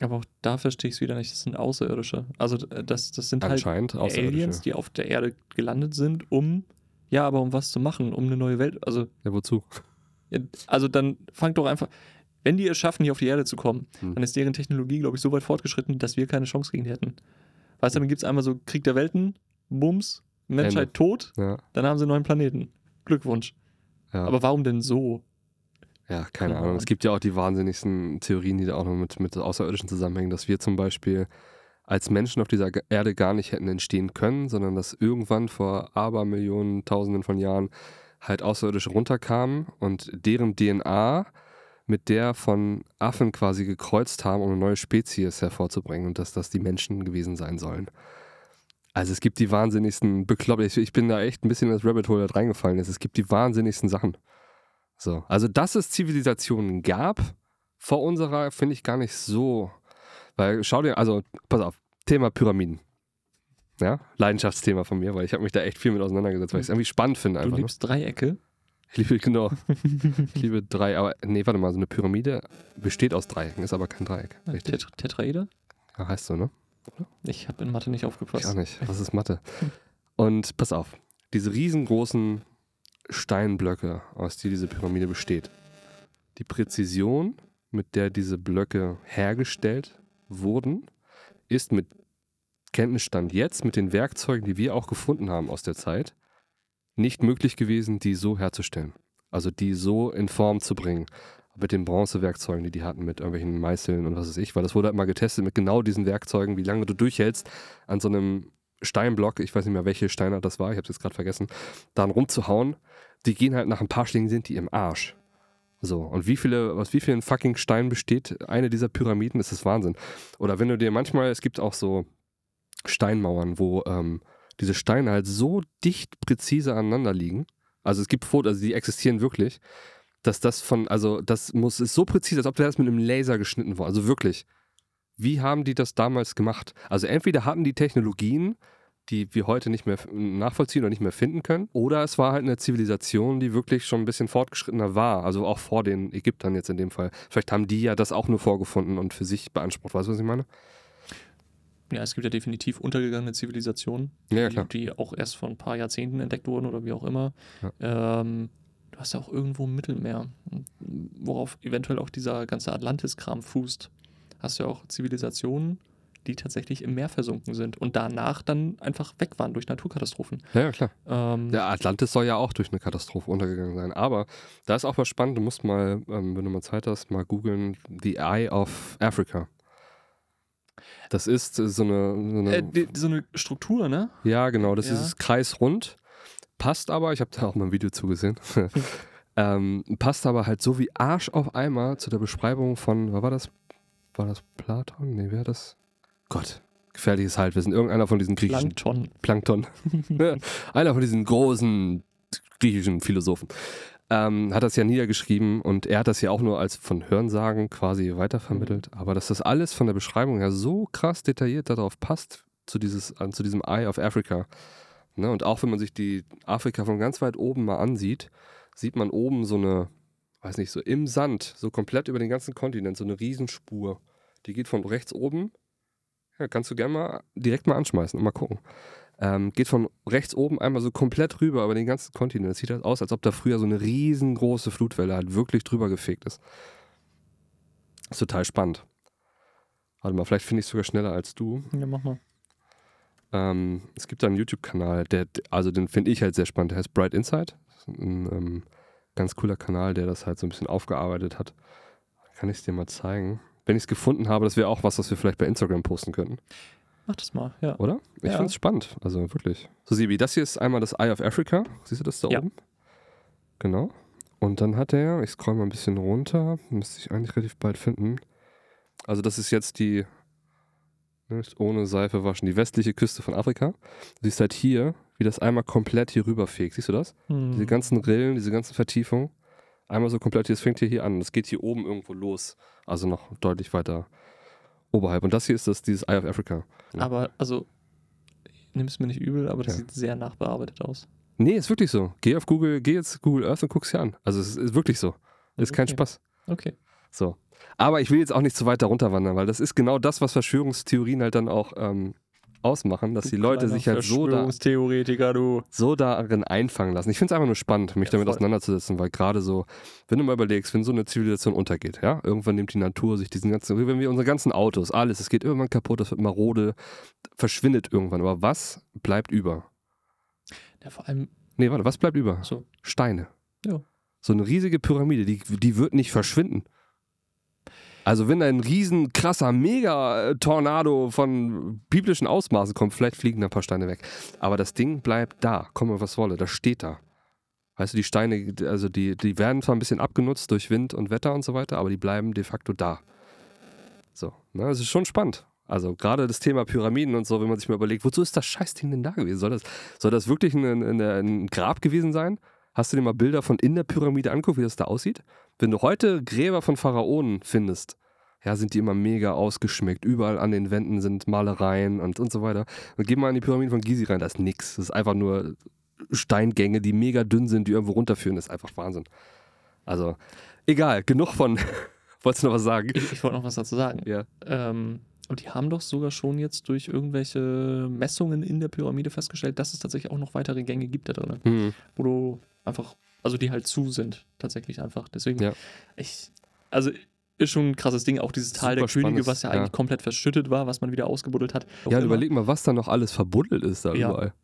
aber auch da verstehe ich es wieder nicht. Das sind Außerirdische. Also äh, das, das sind halt. Aliens, die auf der Erde gelandet sind, um ja, aber um was zu machen, um eine neue Welt. Also, Ja, wozu? Also dann fangt doch einfach. Wenn die es schaffen, hier auf die Erde zu kommen, Hm. dann ist deren Technologie, glaube ich, so weit fortgeschritten, dass wir keine Chance gegen die hätten. Weißt du, dann gibt es einmal so Krieg der Welten, Bums, Menschheit Ende. tot, Ja, dann haben sie einen neuen Planeten. Glückwunsch. ja. Aber warum denn so? Ja, keine Ahnung. Es gibt ja auch die wahnsinnigsten Theorien, die da auch noch mit, mit Außerirdischen zusammenhängen, dass wir zum Beispiel als Menschen auf dieser Erde gar nicht hätten entstehen können, sondern dass irgendwann vor Abermillionen, Tausenden von Jahren halt Außerirdische runterkamen und deren DNA mit der von Affen quasi gekreuzt haben, um eine neue Spezies hervorzubringen und dass das die Menschen gewesen sein sollen. Also es gibt die wahnsinnigsten bekloppten, ich, ich bin da echt ein bisschen in das Rabbit Hole reingefallen. Es gibt die wahnsinnigsten Sachen. So, also dass es Zivilisationen gab vor unserer, finde ich gar nicht so. Weil schau dir, also pass auf, Thema Pyramiden. Ja, Leidenschaftsthema von mir, weil ich habe mich da echt viel mit auseinandergesetzt, weil ich es irgendwie spannend finde Du einfach. Ne? liebst Dreiecke. Ich liebe, genau. [LAUGHS] ich liebe drei, aber nee, warte mal, so eine Pyramide besteht aus Dreiecken, ist aber kein Dreieck. Richtig. Tet Tetraeder? Ja, heißt so, ne? Ich habe in Mathe nicht Ich aufgepasst. auch nicht. Was ist Mathe? Und pass auf, diese riesengroßen Steinblöcke, aus die diese Pyramide besteht. Die Präzision, mit der diese Blöcke hergestellt wurden, ist mit Kenntnisstand jetzt, mit den Werkzeugen, die wir auch gefunden haben aus der Zeit, nicht möglich gewesen, die so herzustellen. Also die so in Form zu bringen. Mit den Bronzewerkzeugen, die die hatten, mit irgendwelchen Meißeln und was weiß ich, weil das wurde halt mal getestet mit genau diesen Werkzeugen, wie lange du durchhältst, an so einem Steinblock, ich weiß nicht mehr, welche Steinart das war, ich habe es jetzt gerade vergessen, dann rumzuhauen, die gehen halt nach ein paar Schlägen, sind die im Arsch. So, und wie viele, aus wie vielen fucking Steinen besteht eine dieser Pyramiden, das ist Wahnsinn. Oder wenn du dir manchmal, es gibt auch so Steinmauern, wo ähm, diese Steine halt so dicht präzise aneinander liegen. Also es gibt Fotos, also die existieren wirklich, dass das von, also das muss, ist so präzise, als ob das mit einem Laser geschnitten worden. Also wirklich. Wie haben die das damals gemacht? Also entweder hatten die Technologien, die wir heute nicht mehr nachvollziehen oder nicht mehr finden können, oder es war halt eine Zivilisation, die wirklich schon ein bisschen fortgeschrittener war, also auch vor den Ägyptern jetzt in dem Fall. Vielleicht haben die ja das auch nur vorgefunden und für sich beansprucht. Weißt du, was ich meine? Ja, es gibt ja definitiv untergegangene Zivilisationen, Ja, die, die auch erst vor ein paar Jahrzehnten entdeckt wurden oder wie auch immer. Ähm, du hast ja auch irgendwo im Mittelmeer, worauf eventuell auch dieser ganze Atlantis-Kram fußt. Hast du ja auch Zivilisationen, die tatsächlich im Meer versunken sind und danach dann einfach weg waren durch Naturkatastrophen. Ja, ja, klar. Ähm, Der Atlantis soll ja auch durch eine Katastrophe untergegangen sein. Aber da ist auch was spannend. Du musst mal, ähm, wenn du mal Zeit hast, mal googeln: The Eye of Africa. Das ist so eine, so eine Äh, die, so eine Struktur, ne? Ja, genau, das Ja. ist kreisrund. Passt aber, ich habe da auch mal ein Video zugesehen. [LAUGHS] ähm, passt aber halt so wie Arsch auf Eimer zu der Beschreibung von, was war das? War das Platon? Nee, wer war das? Gott, gefährliches Halbwissen. Irgendeiner von diesen griechischen Plankton. Plankton. [LAUGHS] [LAUGHS] Einer von diesen großen griechischen Philosophen. Ähm, hat das ja niedergeschrieben und er hat das ja auch nur als von Hörensagen quasi weitervermittelt. Aber dass das alles von der Beschreibung her so krass detailliert darauf passt, zu, dieses, zu diesem Eye of Africa. Ne? Und auch wenn man sich die Afrika von ganz weit oben mal ansieht, sieht man oben so eine, weiß nicht, so im Sand, so komplett über den ganzen Kontinent, so eine Riesenspur. Die geht von rechts oben. Ja, kannst du gerne mal direkt mal anschmeißen und mal gucken. Ähm, geht von rechts oben einmal so komplett rüber über den ganzen Kontinent. Es sieht halt aus, als ob da früher so eine riesengroße Flutwelle halt wirklich drüber gefegt ist. Ist total spannend. Warte mal, vielleicht finde ich es sogar schneller als du. Ja, mach mal. Ähm, es gibt da einen YouTube-Kanal, der, also den finde ich halt sehr spannend. Der heißt Bright Insight. Das ist ein ähm, ganz cooler Kanal, der das halt so ein bisschen aufgearbeitet hat. Kann ich es dir mal zeigen? Wenn ich es gefunden habe, das wäre auch was, was wir vielleicht bei Instagram posten könnten. Mach das mal, ja. Oder? Ich Ja. finde es spannend. Also wirklich. So, Sibi, das hier ist einmal das Eye of Africa. Siehst du das da Ja. oben? Genau. Und dann hat er, ich scroll mal ein bisschen runter, müsste ich eigentlich relativ bald finden. Also, das ist jetzt die, ne, ist ohne Seife waschen, die westliche Küste von Afrika. Du siehst halt hier, wie das einmal komplett hier rüberfegt. Siehst du das? Hm. Diese ganzen Rillen, diese ganzen Vertiefungen. Einmal so komplett, das fängt hier, hier an. Das geht hier oben irgendwo los. Also noch deutlich weiter oberhalb. Und das hier ist das, dieses Eye of Africa. Aber, also, nimm es mir nicht übel, aber das Ja. sieht sehr nachbearbeitet aus. Nee, ist wirklich so. Geh auf Google, geh jetzt Google Earth und guck's dir an. Also es ist, wirklich so. Ist kein Okay. Spaß. Okay. So. Aber ich will jetzt auch nicht zu weit darunter wandern, weil das ist genau das, was Verschwörungstheorien halt dann auch ähm, ausmachen, dass die Leute sich halt so, da, so darin einfangen lassen. Ich finde es einfach nur spannend, mich Ja, damit voll. auseinanderzusetzen, weil gerade so, wenn du mal überlegst, wenn so eine Zivilisation untergeht, ja, irgendwann nimmt die Natur sich diesen ganzen, wenn wir unsere ganzen Autos, alles, es geht irgendwann kaputt, das wird marode, verschwindet irgendwann. Aber was bleibt über? Ja, vor allem, Nee, warte, was bleibt über? so, Steine. Ja. So eine riesige Pyramide, die, die wird nicht verschwinden. Also wenn ein riesen krasser Mega-Tornado von biblischen Ausmaßen kommt, vielleicht fliegen da ein paar Steine weg. Aber das Ding bleibt da, komme was wolle, das steht da. Weißt du, die Steine, also die, die werden zwar ein bisschen abgenutzt durch Wind und Wetter und so weiter, aber die bleiben de facto da. So, ne, das ist schon spannend. Also gerade das Thema Pyramiden und so, wenn man sich mal überlegt, wozu ist das Scheißding denn da gewesen? Soll das, soll das wirklich ein, ein, ein Grab gewesen sein? Hast du dir mal Bilder von in der Pyramide anguckt, wie das da aussieht? Wenn du heute Gräber von Pharaonen findest, ja, sind die immer mega ausgeschmückt. Überall an den Wänden sind Malereien und, und so weiter. Und geh mal in die Pyramiden von Gizi rein, da ist nix. Das ist einfach nur Steingänge, die mega dünn sind, die irgendwo runterführen. Das ist einfach Wahnsinn. Also, egal, genug von. [LAUGHS] Wolltest du noch was sagen? ich, ich wollte noch was dazu sagen. Ja. Ähm, und die haben doch sogar schon jetzt durch irgendwelche Messungen in der Pyramide festgestellt, dass es tatsächlich auch noch weitere Gänge gibt da drin, Hm. wo du einfach, also die halt zu sind, tatsächlich einfach. Deswegen, Ja. ich, also ist schon ein krasses Ding, auch dieses Tal der Super Könige, spannendes, was ja ja. eigentlich komplett verschüttet war, was man wieder ausgebuddelt hat. Ja, überleg mal, was da noch alles verbuddelt ist da Ja. überall.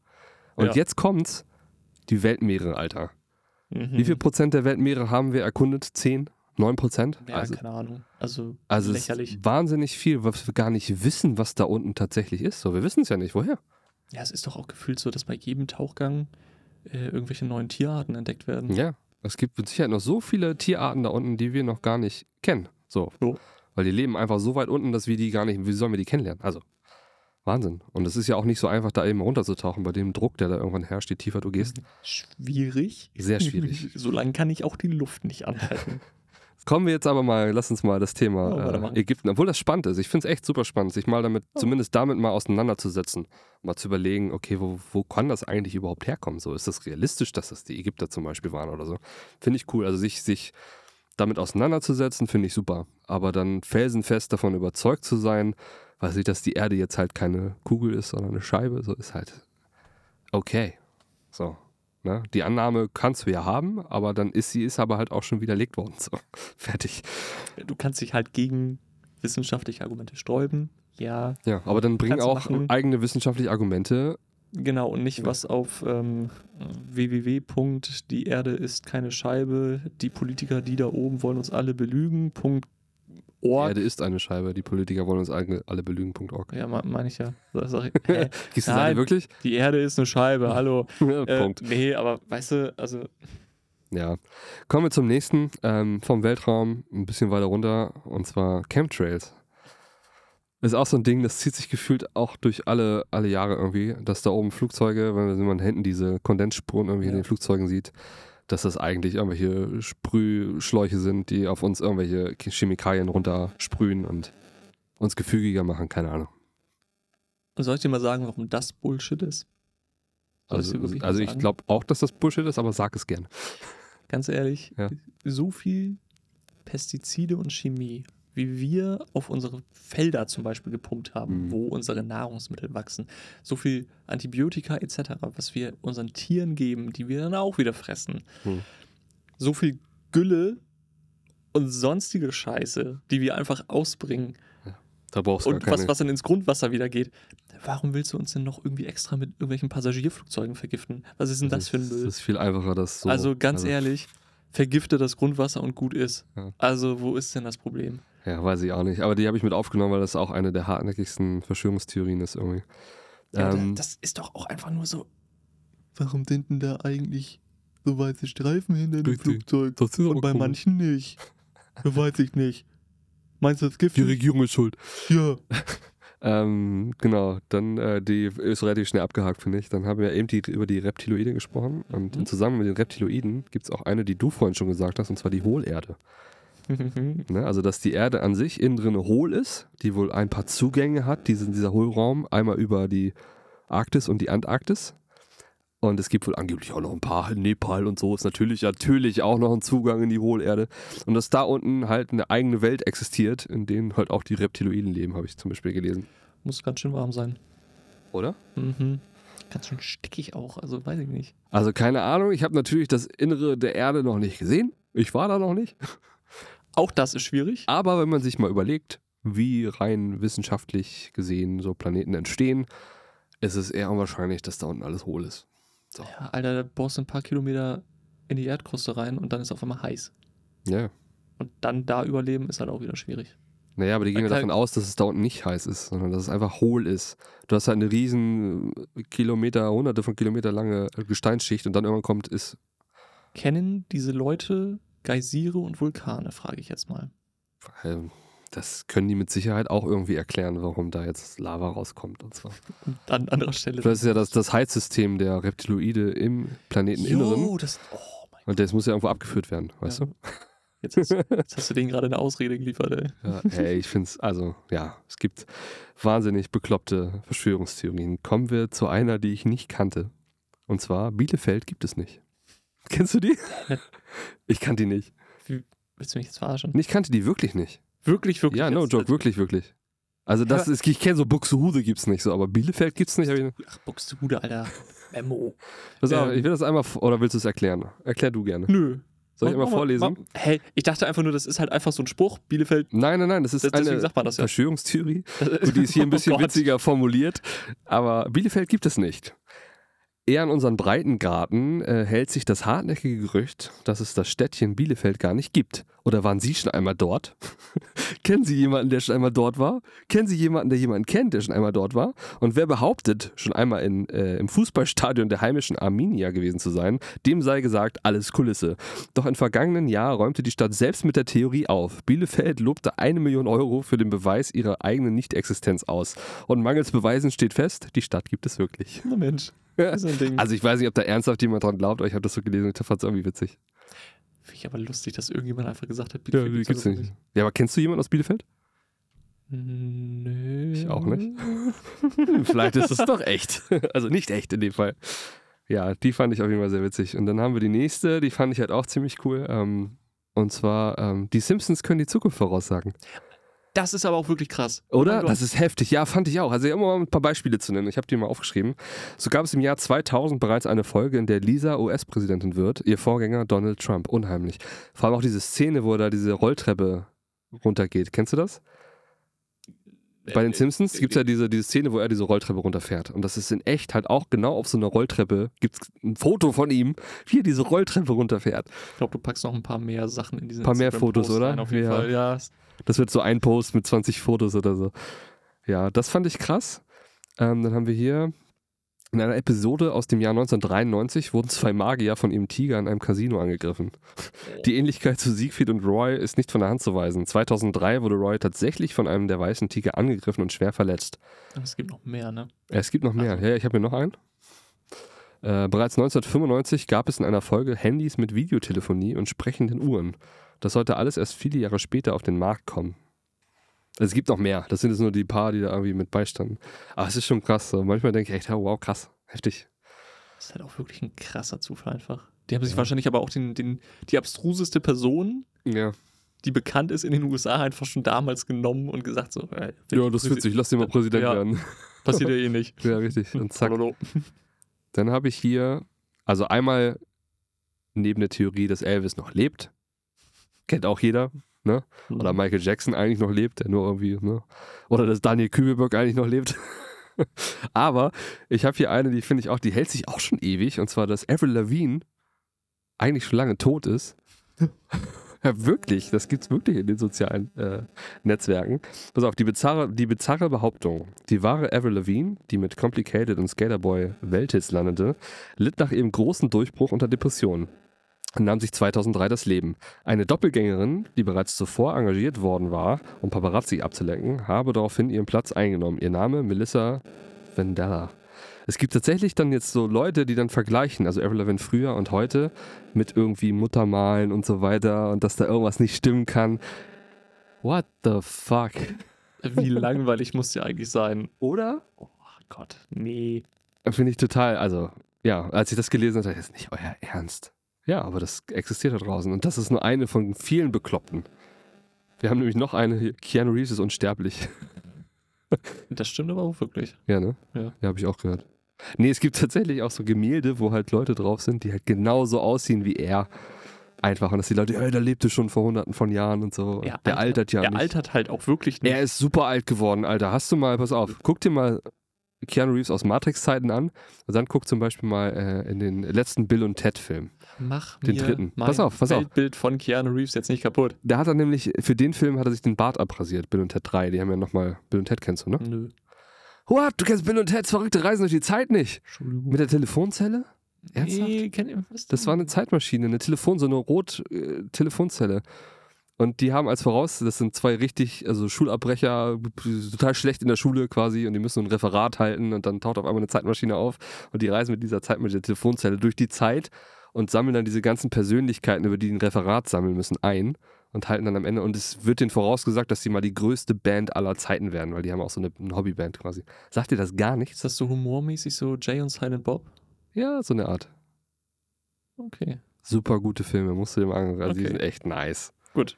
Und Ja. jetzt kommt's, die Weltmeere, Alter. Mhm. Wie viel Prozent der Weltmeere haben wir erkundet? 10? 9 Prozent? Ja, also keine Ahnung. Also, also es lächerlich. ist wahnsinnig viel, was wir gar nicht wissen, was da unten tatsächlich ist. So, wir wissen es ja nicht. Woher? Ja, es ist doch auch gefühlt so, dass bei jedem Tauchgang äh, irgendwelche neuen Tierarten entdeckt werden. Ja. Es gibt mit Sicherheit noch so viele Tierarten da unten, die wir noch gar nicht kennen. So. Jo. Weil die leben einfach so weit unten, dass wir die gar nicht, wie sollen wir die kennenlernen? Also, Wahnsinn. Und es ist ja auch nicht so einfach, da eben runterzutauchen bei dem Druck, der da irgendwann herrscht, je tiefer du gehst. Schwierig. Sehr schwierig. [LAUGHS] Solange kann ich auch die Luft nicht anhalten. [LAUGHS] Kommen wir jetzt aber mal, lass uns mal das Thema Oh, äh. Ägypten, obwohl das spannend ist. Ich finde es echt super spannend, sich mal damit, zumindest damit mal auseinanderzusetzen. Mal zu überlegen, okay, wo, wo kann das eigentlich überhaupt herkommen? So, ist das realistisch, dass das die Ägypter zum Beispiel waren oder so? Finde ich cool. Also sich, sich damit auseinanderzusetzen, finde ich super. Aber dann felsenfest davon überzeugt zu sein, weiß ich, dass die Erde jetzt halt keine Kugel ist, sondern eine Scheibe, so ist halt okay. So. Ne? Die Annahme kannst du ja haben, aber dann ist sie ist aber halt auch schon widerlegt worden. So, [LAUGHS] fertig. Du kannst dich halt gegen wissenschaftliche Argumente sträuben. Ja, Ja, aber dann bring auch machen. eigene wissenschaftliche Argumente. genau. Und nicht was auf ähm, www. Die Erde ist keine Scheibe. Die Politiker, die da oben wollen uns alle belügen. Punkt Org. Erde ist eine Scheibe. Die Politiker wollen uns alle, belügen.org. Ja, me- meine ich ja. Das [LAUGHS] sag? Gehst du alle wirklich? Die Erde ist eine Scheibe, hallo. [LAUGHS] Äh, Punkt. nee, aber weißt du, also Ja. Kommen wir zum nächsten. Ähm, vom Weltraum ein bisschen weiter runter. Und zwar Chemtrails. Ist auch so ein Ding, das zieht sich gefühlt auch durch alle, alle Jahre irgendwie, dass da oben Flugzeuge, wenn man hinten diese Kondensspuren irgendwie in Ja. den Flugzeugen sieht, dass das eigentlich irgendwelche Sprühschläuche sind, die auf uns irgendwelche Chemikalien runtersprühen und uns gefügiger machen, keine Ahnung. soll ich dir mal sagen, warum das Bullshit ist? Soll Also, also ich glaube auch, dass das Bullshit ist, aber sag es gern. Ganz ehrlich, Ja. so viel Pestizide und Chemie, wie wir auf unsere Felder zum Beispiel gepumpt haben, Mhm. wo unsere Nahrungsmittel wachsen, so viel Antibiotika etc., was wir unseren Tieren geben, die wir dann auch wieder fressen, Mhm. so viel Gülle und sonstige Scheiße, die wir einfach ausbringen Da brauchst du und was, was dann ins Grundwasser wieder geht. Warum willst du uns denn noch irgendwie extra mit irgendwelchen Passagierflugzeugen vergiften? Was ist denn das für ein Müll? ist viel einfacher, das so... also ganz ehrlich, vergifte das Grundwasser und gut ist. Ja. Also wo ist denn das Problem? Ja, weiß ich auch nicht. Aber die habe ich mit aufgenommen, weil das auch eine der hartnäckigsten Verschwörungstheorien ist irgendwie. Ja, Ähm, das ist doch auch einfach nur so. Warum sind denn da eigentlich so weiße Streifen hinter dem. Flugzeug Das ist und bei komisch. manchen nicht? Ja, weiß ich nicht. Meinst du das Gift? Die Regierung ist schuld. Ja. [LAUGHS] Ähm, genau, dann äh, die ist relativ schnell abgehakt, finde ich. Dann haben wir eben die, über die Reptiloide gesprochen. Und Mhm. im Zusammenhang mit den Reptiloiden gibt es auch eine, die du vorhin schon gesagt hast, und zwar die Hohlerde. Ne? Also, dass die Erde an sich innen drin hohl ist, die wohl ein paar Zugänge hat, diesen, dieser Hohlraum, einmal über die Arktis und die Antarktis. Und es gibt wohl angeblich auch noch ein paar, Nepal und so ist natürlich, natürlich auch noch ein Zugang in die Hohlerde. Und dass da unten halt eine eigene Welt existiert, in denen halt auch die Reptiloiden leben, habe ich zum Beispiel gelesen. Muss ganz schön warm sein. Oder? Mhm. Ganz schön stickig auch, also weiß ich nicht. Also keine Ahnung, ich habe natürlich das Innere der Erde noch nicht gesehen. Ich war da noch nicht. Auch das ist schwierig. Aber wenn man sich mal überlegt, wie rein wissenschaftlich gesehen so Planeten entstehen, ist es eher unwahrscheinlich, dass da unten alles hohl ist. Ja, Alter, da bohrst du ein paar Kilometer in die Erdkruste rein und dann ist auf einmal heiß. Ja. Und dann da überleben ist halt auch wieder schwierig. Naja, aber die gehen ja davon aus, dass es da unten nicht heiß ist, sondern dass es einfach hohl ist. Du hast halt eine riesen äh, Kilometer, hunderte von Kilometer lange Gesteinsschicht und dann irgendwann kommt, ist, Kennen diese Leute Geysire und Vulkane, frage ich jetzt mal. ähm, das können die mit Sicherheit auch irgendwie erklären, warum da jetzt Lava rauskommt und zwar. An anderer Stelle. Das ist ja das, das Heizsystem der Reptiloide im Planeteninneren. Jo, das. Oh mein Und das muss ja irgendwo abgeführt werden, weißt Ja. du? Jetzt hast, jetzt hast du denen gerade eine [LAUGHS] Ausrede geliefert, ey. Ja, ey, ich finde es, also, ja, es gibt wahnsinnig bekloppte Verschwörungstheorien. Kommen wir zu einer, die ich nicht kannte. Und zwar, Bielefeld gibt es nicht. Kennst du die? Ich kannte die nicht. Willst du mich jetzt verarschen? Ich kannte die wirklich nicht. Wirklich, wirklich. Ja, no joke, wirklich, wirklich. Also das ist, ich kenne so Buxtehude gibt's nicht so, aber Bielefeld gibt's nicht. ich- Ach, Buxtehude, Alter. [LAUGHS] Memo. Pass auf, Ähm. ich will das einmal, oder willst du es erklären? Erklär du gerne. Nö. Soll ich Mach- einmal mal- vorlesen? mach- Hey, ich dachte einfach nur, das ist halt einfach so ein Spruch. Bielefeld. Nein, nein, nein, das ist Das- eine sagt man das ja. Verschwörungstheorie. [LAUGHS] Und die ist hier ein bisschen Oh witziger formuliert. Aber Bielefeld gibt es nicht. Eher an unseren Breitengraden äh, hält sich das hartnäckige Gerücht, dass es das Städtchen Bielefeld gar nicht gibt. Oder waren Sie schon einmal dort? [LAUGHS] Kennen Sie jemanden, der schon einmal dort war? Kennen Sie jemanden, der jemanden kennt, der schon einmal dort war? Und wer behauptet, schon einmal in, äh, im Fußballstadion der heimischen Arminia gewesen zu sein, dem sei gesagt, alles Kulisse. Doch im vergangenen Jahr räumte die Stadt selbst mit der Theorie auf. Bielefeld lobte eine Million Euro für den Beweis ihrer eigenen Nichtexistenz aus. Und mangels Beweisen steht fest, die Stadt gibt es wirklich. Na Mensch. Also ich weiß nicht, ob da ernsthaft jemand dran glaubt, aber ich habe das so gelesen und ich fand es irgendwie witzig. Finde ich aber lustig, dass irgendjemand einfach gesagt hat, Ja, Bielefeld die gibt's gibt's nicht. Ja, aber kennst du jemanden aus Bielefeld? Nö. Ich auch nicht. [LAUGHS] Vielleicht ist es doch echt. [LAUGHS] Also nicht echt in dem Fall. Ja, die fand ich auf jeden Fall sehr witzig. Und dann haben wir die nächste, die fand ich halt auch ziemlich cool. Ähm, und zwar, ähm, die Simpsons können die Zukunft voraussagen. Das ist aber auch wirklich krass. Oder? Das ist heftig. Ja, fand ich auch. Also, um mal ein paar Beispiele zu nennen. Ich habe die mal aufgeschrieben. So gab es im Jahr 2000 bereits eine Folge, in der Lisa US-Präsidentin wird. Ihr Vorgänger Donald Trump. Unheimlich. Vor allem auch diese Szene, wo er da diese Rolltreppe runtergeht. Kennst du das? Bei den Simpsons gibt es ja diese, diese Szene, wo er diese Rolltreppe runterfährt. Und das ist in echt halt auch genau auf so einer Rolltreppe. Gibt es ein Foto von ihm, wie er diese Rolltreppe runterfährt. Ich glaube, du packst noch ein paar mehr Sachen in diese Ein paar mehr Fotos, oder? Rein, auf jeden Ja. Fall, ja. Das wird so ein Post mit 20 Fotos oder so. Ja, das fand ich krass. Ähm, dann haben wir hier in einer Episode aus dem Jahr 1993 wurden zwei Magier von ihrem Tiger in einem Casino angegriffen. Die Ähnlichkeit zu Siegfried und Roy ist nicht von der Hand zu weisen. 2003 wurde Roy tatsächlich von einem der weißen Tiger angegriffen und schwer verletzt. Es gibt noch mehr, ne? Es gibt noch mehr. Ja, ich habe hier noch einen. Äh, bereits 1995 gab es in einer Folge Handys mit Videotelefonie und sprechenden Uhren. Das sollte alles erst viele Jahre später auf den Markt kommen. Also es gibt noch mehr. Das sind jetzt nur die paar, die da irgendwie mit beistanden. Aber es ist schon krass. So. Manchmal denke ich echt, oh, wow, krass, heftig. Das ist halt auch wirklich ein krasser Zufall einfach. Die haben sich wahrscheinlich aber auch den, den, die abstruseste Person, Ja, die bekannt ist in den USA, einfach schon damals genommen und gesagt so, äh, ja das ist witzig. Lass den mal Präsident Ja. werden. [LAUGHS] Passiert ja eh nicht. Ja, richtig. Und zack. Dann habe ich hier, also einmal neben der Theorie, dass Elvis noch lebt. Kennt auch jeder. Ne? Oder Michael Jackson eigentlich noch lebt, der nur irgendwie, ne? Oder dass Daniel Kübelberg eigentlich noch lebt. [LAUGHS] Aber ich habe hier eine, die finde ich auch, die hält sich auch schon ewig, und zwar, dass Avril Lavigne eigentlich schon lange tot ist. [LAUGHS] ja, wirklich, das gibt's wirklich in den sozialen äh, Netzwerken. Pass auf, die bizarre, die bizarre Behauptung, die wahre Avril Lavigne, die mit Complicated und Skaterboy Welthits landete, litt nach ihrem großen Durchbruch unter Depressionen und nahm sich 2003 das Leben. Eine Doppelgängerin, die bereits zuvor engagiert worden war, um Paparazzi abzulenken, habe daraufhin ihren Platz eingenommen. Ihr Name Melissa Vendella. Es gibt tatsächlich dann jetzt so Leute, die dann vergleichen, also Avril Lavigne früher und heute, mit irgendwie Muttermalen und so weiter und dass da irgendwas nicht stimmen kann. What the fuck? Wie langweilig muss die eigentlich sein? Oder? Oh Gott, nee. Finde ich total, also, ja, als ich das gelesen habe, dachte ich, das ist nicht euer Ernst. Ja, aber das existiert da draußen. Und das ist nur eine von vielen Bekloppten. Wir haben nämlich noch eine, hier, Keanu Reeves ist unsterblich. [LAUGHS] Das stimmt aber auch wirklich. Ja, ne? Ja. Ja, habe ich auch gehört. Nee, es gibt tatsächlich auch so Gemälde, wo halt Leute drauf sind, die halt genauso aussehen wie er. Einfach. Und dass die Leute, hey, der lebte schon vor hunderten von Jahren und so. Er der altert ja Er nicht. altert halt auch wirklich nicht. Er ist super alt geworden, Alter. Hast du mal, pass auf, guck dir mal Keanu Reeves aus Matrix-Zeiten an und dann guck zum Beispiel mal äh, in den letzten Bill und Ted-Film. Mach Den mir dritten. mein Pass auf, pass auf. Weltbild von Keanu Reeves jetzt nicht kaputt. Da hat er nämlich, für den Film hat er sich den Bart abrasiert, Bill und Ted 3. Die haben ja nochmal, Bill und Ted kennst du, ne? Nö. What? Du kennst Bill und Teds verrückte Reisen durch die Zeit nicht? Mit der Telefonzelle? Ernsthaft? Nee, kenn ich, Das war eine Zeitmaschine, eine Telefon, so eine Rot-Telefonzelle. Und die haben als Voraus, das sind zwei richtig, also Schulabbrecher, total schlecht in der Schule quasi und die müssen ein Referat halten und dann taucht auf einmal eine Zeitmaschine auf und die reisen mit dieser Zeitmaschine, der Telefonzelle durch die Zeit und sammeln dann diese ganzen Persönlichkeiten, über die die ein Referat sammeln müssen, ein und halten dann am Ende und es wird denen vorausgesagt, dass sie mal die größte Band aller Zeiten werden, weil die haben auch so eine, eine Hobbyband quasi. Sagt dir das gar nichts? Ist das so humormäßig, so Jay und Silent Bob? Ja, so eine Art. Okay. Super gute Filme, musst du dir mal angucken. Also die Okay. sind echt nice. Gut.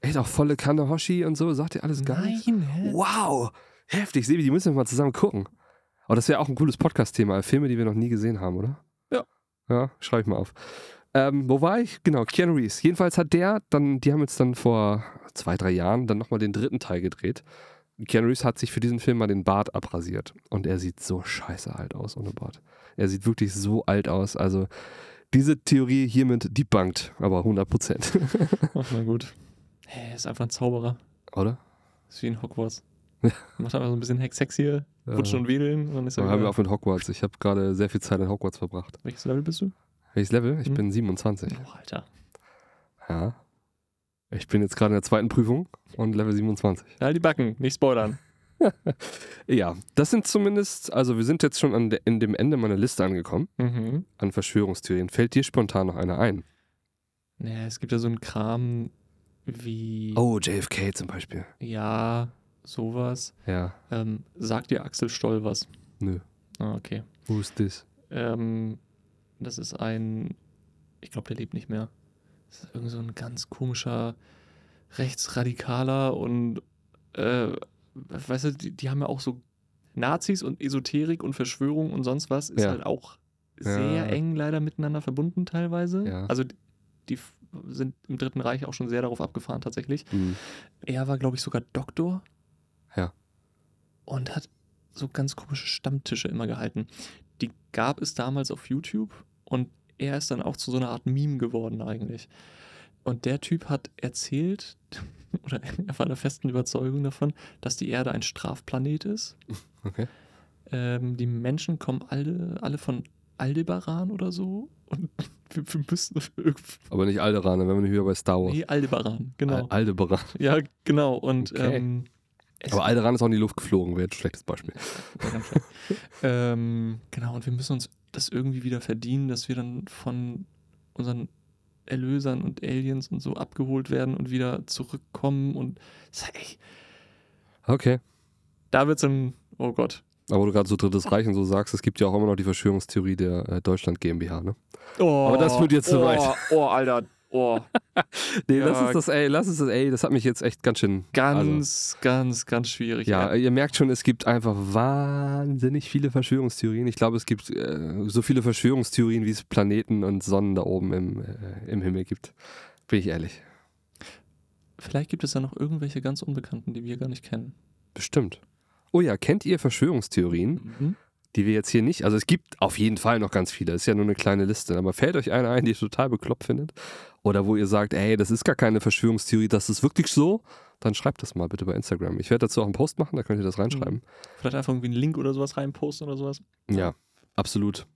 Echt auch volle Kanahoshi und so, sagt dir alles gar nichts? hä? Wow, heftig. Sebi, die müssen wir mal zusammen gucken. Aber das wäre auch ein cooles Podcast-Thema. Filme, die wir noch nie gesehen haben, oder? Ja. Ja, schreibe ich mal auf. Ähm, wo war ich? Genau, Keanu Reeves. Jedenfalls hat der dann, die haben jetzt dann vor zwei, drei Jahren dann nochmal den dritten Teil gedreht. Keanu Reeves hat sich für diesen Film mal den Bart abrasiert. Und er sieht so scheiße alt aus ohne Bart. Er sieht wirklich so alt aus. Also diese Theorie hiermit debunked, aber 100 Prozent. Ach, na gut. Hä, ist einfach ein Zauberer. oder? Ist wie in Hogwarts. Macht einfach so ein bisschen Hex Hex hier, rutschen und wedeln und dann ist er haben wir auch mit Hogwarts. Ich habe gerade sehr viel Zeit in Hogwarts verbracht. Welches Level bist du? Welches Level? Ich Hm. bin 27. Oh, Alter. Ja. Ich bin jetzt gerade in der zweiten Prüfung und Level 27. Halt die Backen, nicht spoilern. [LAUGHS] Ja, das sind zumindest, also wir sind jetzt schon an de, in dem Ende meiner Liste angekommen, Mhm. an Verschwörungstheorien. Fällt dir spontan noch eine ein? Naja, es gibt ja so einen Kram wie, Oh, JFK zum Beispiel. ja, sowas. Ja, Ähm, sagt dir Axel Stoll was? nö. Ah, okay. Who's this? Ähm, das ist ein, ich glaube, der lebt nicht mehr. Das ist irgend so ein ganz komischer Rechtsradikaler und, äh, weißt du, die, die haben ja auch so Nazis und Esoterik und Verschwörung und sonst was ist Ja. halt auch sehr Ja. eng leider miteinander verbunden teilweise. Ja. Also die, sind im Dritten Reich auch schon sehr darauf abgefahren tatsächlich. Hm. Er war, glaube ich, sogar Doktor. Ja. und hat so ganz komische Stammtische immer gehalten. Die gab es damals auf YouTube und er ist dann auch zu so einer Art Meme geworden eigentlich. Und der Typ hat erzählt, [LAUGHS] oder er war der festen Überzeugung davon, dass die Erde ein Strafplanet ist. [LAUGHS] Okay. Ähm, die Menschen kommen alle, alle von Aldebaran oder so. Und [LAUGHS] wir, wir müssen. Aber nicht Alderan, dann wären wir wieder bei Star Wars. Nee, Aldebaran, genau. Al Aldebaran. ja, genau. Und Okay. ähm, Aber Alderan ist auch in die Luft geflogen, wäre jetzt ein schlechtes Beispiel. [LAUGHS] Ähm, genau, und wir müssen uns das irgendwie wieder verdienen, dass wir dann von unseren Erlösern und Aliens und so abgeholt werden und wieder zurückkommen. Und ey, Okay. da wird es ein, oh Gott. Aber wo du gerade so Drittes Reich und so sagst, es gibt ja auch immer noch die Verschwörungstheorie der äh, Deutschland GmbH, ne? Oh, Aber das führt jetzt zu oh, weit. Oh, Alter, oh. [LAUGHS] Nee, Ja. lass uns das, ey, lass uns das, ey, das hat mich jetzt echt ganz schön. Ganz, ganz, ganz schwierig. Also, ja, ihr merkt schon, es gibt einfach wahnsinnig viele Verschwörungstheorien. Ich glaube, es gibt äh, so viele Verschwörungstheorien, wie es Planeten und Sonnen da oben im, äh, im Himmel gibt. Bin ich ehrlich. Vielleicht gibt es da noch irgendwelche ganz Unbekannten, die wir gar nicht kennen. Bestimmt. Oh ja, kennt ihr Verschwörungstheorien, Mhm. die wir jetzt hier nicht? Also es gibt auf jeden Fall noch ganz viele. Ist ja nur eine kleine Liste. Aber fällt euch eine ein, die ihr total bekloppt findet? Oder wo ihr sagt, ey, das ist gar keine Verschwörungstheorie, das ist wirklich so? Dann schreibt das mal bitte bei Instagram. Ich werde dazu auch einen Post machen, da könnt ihr das reinschreiben. Vielleicht einfach irgendwie einen Link oder sowas reinposten oder sowas. Ja, absolut.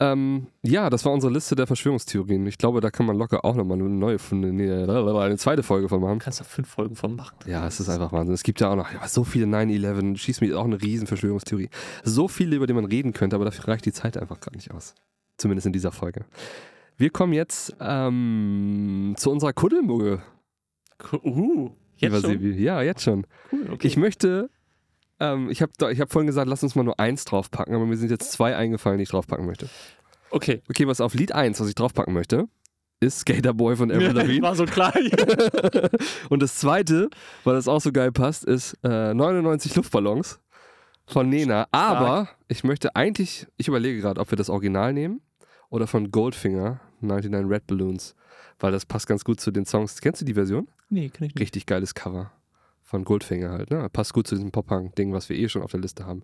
Ähm, ja, das war unsere Liste der Verschwörungstheorien. Ich glaube, da kann man locker auch nochmal eine neue, nee, eine zweite Folge von machen. Du kannst da fünf Folgen von machen. Ja, es ist einfach Wahnsinn. Es gibt ja auch noch ja, so viele 9-11, Schieß mich auch eine riesen Verschwörungstheorie. So viele, über die man reden könnte, aber dafür reicht die Zeit einfach gar nicht aus. Zumindest in dieser Folge. Wir kommen jetzt ähm, zu unserer Kuddelmugge. Uh, jetzt schon? Ja, jetzt schon. Cool, okay. Ich möchte, ähm, ich habe ich hab vorhin gesagt, lass uns mal nur eins draufpacken, aber mir sind jetzt zwei eingefallen, die ich draufpacken möchte. okay. Okay, was auf Lied 1, was ich draufpacken möchte, ist Skater Boy von Avril [LAUGHS] Lavigne. War so klar. [LAUGHS] Und das zweite, weil das auch so geil passt, ist äh, 99 Luftballons von Nena. Aber ich möchte eigentlich, ich überlege gerade, ob wir das Original nehmen oder von Goldfinger, 99 Red Balloons. Weil das passt ganz gut zu den Songs. Kennst du die Version? nee, kann ich nicht. Richtig geiles Cover. Von Goldfinger halt, ne? Passt gut zu diesem Pop-Punk-Ding, was wir eh schon auf der Liste haben.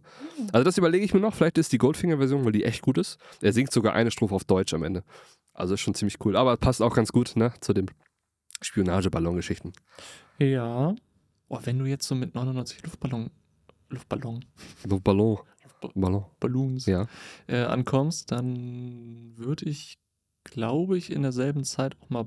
Also das überlege ich mir noch. Vielleicht ist die Goldfinger-Version, weil die echt gut ist. Er singt sogar eine Strophe auf Deutsch am Ende. Also ist schon ziemlich cool. Aber passt auch ganz gut, ne? Zu den Spionageballon-Geschichten. Ja. Oh, wenn du jetzt so mit 99 Luftballon, Luftballon, Ballon. Ballon. Balloons Ja. äh, ankommst, dann würde ich, glaube ich, in derselben Zeit auch mal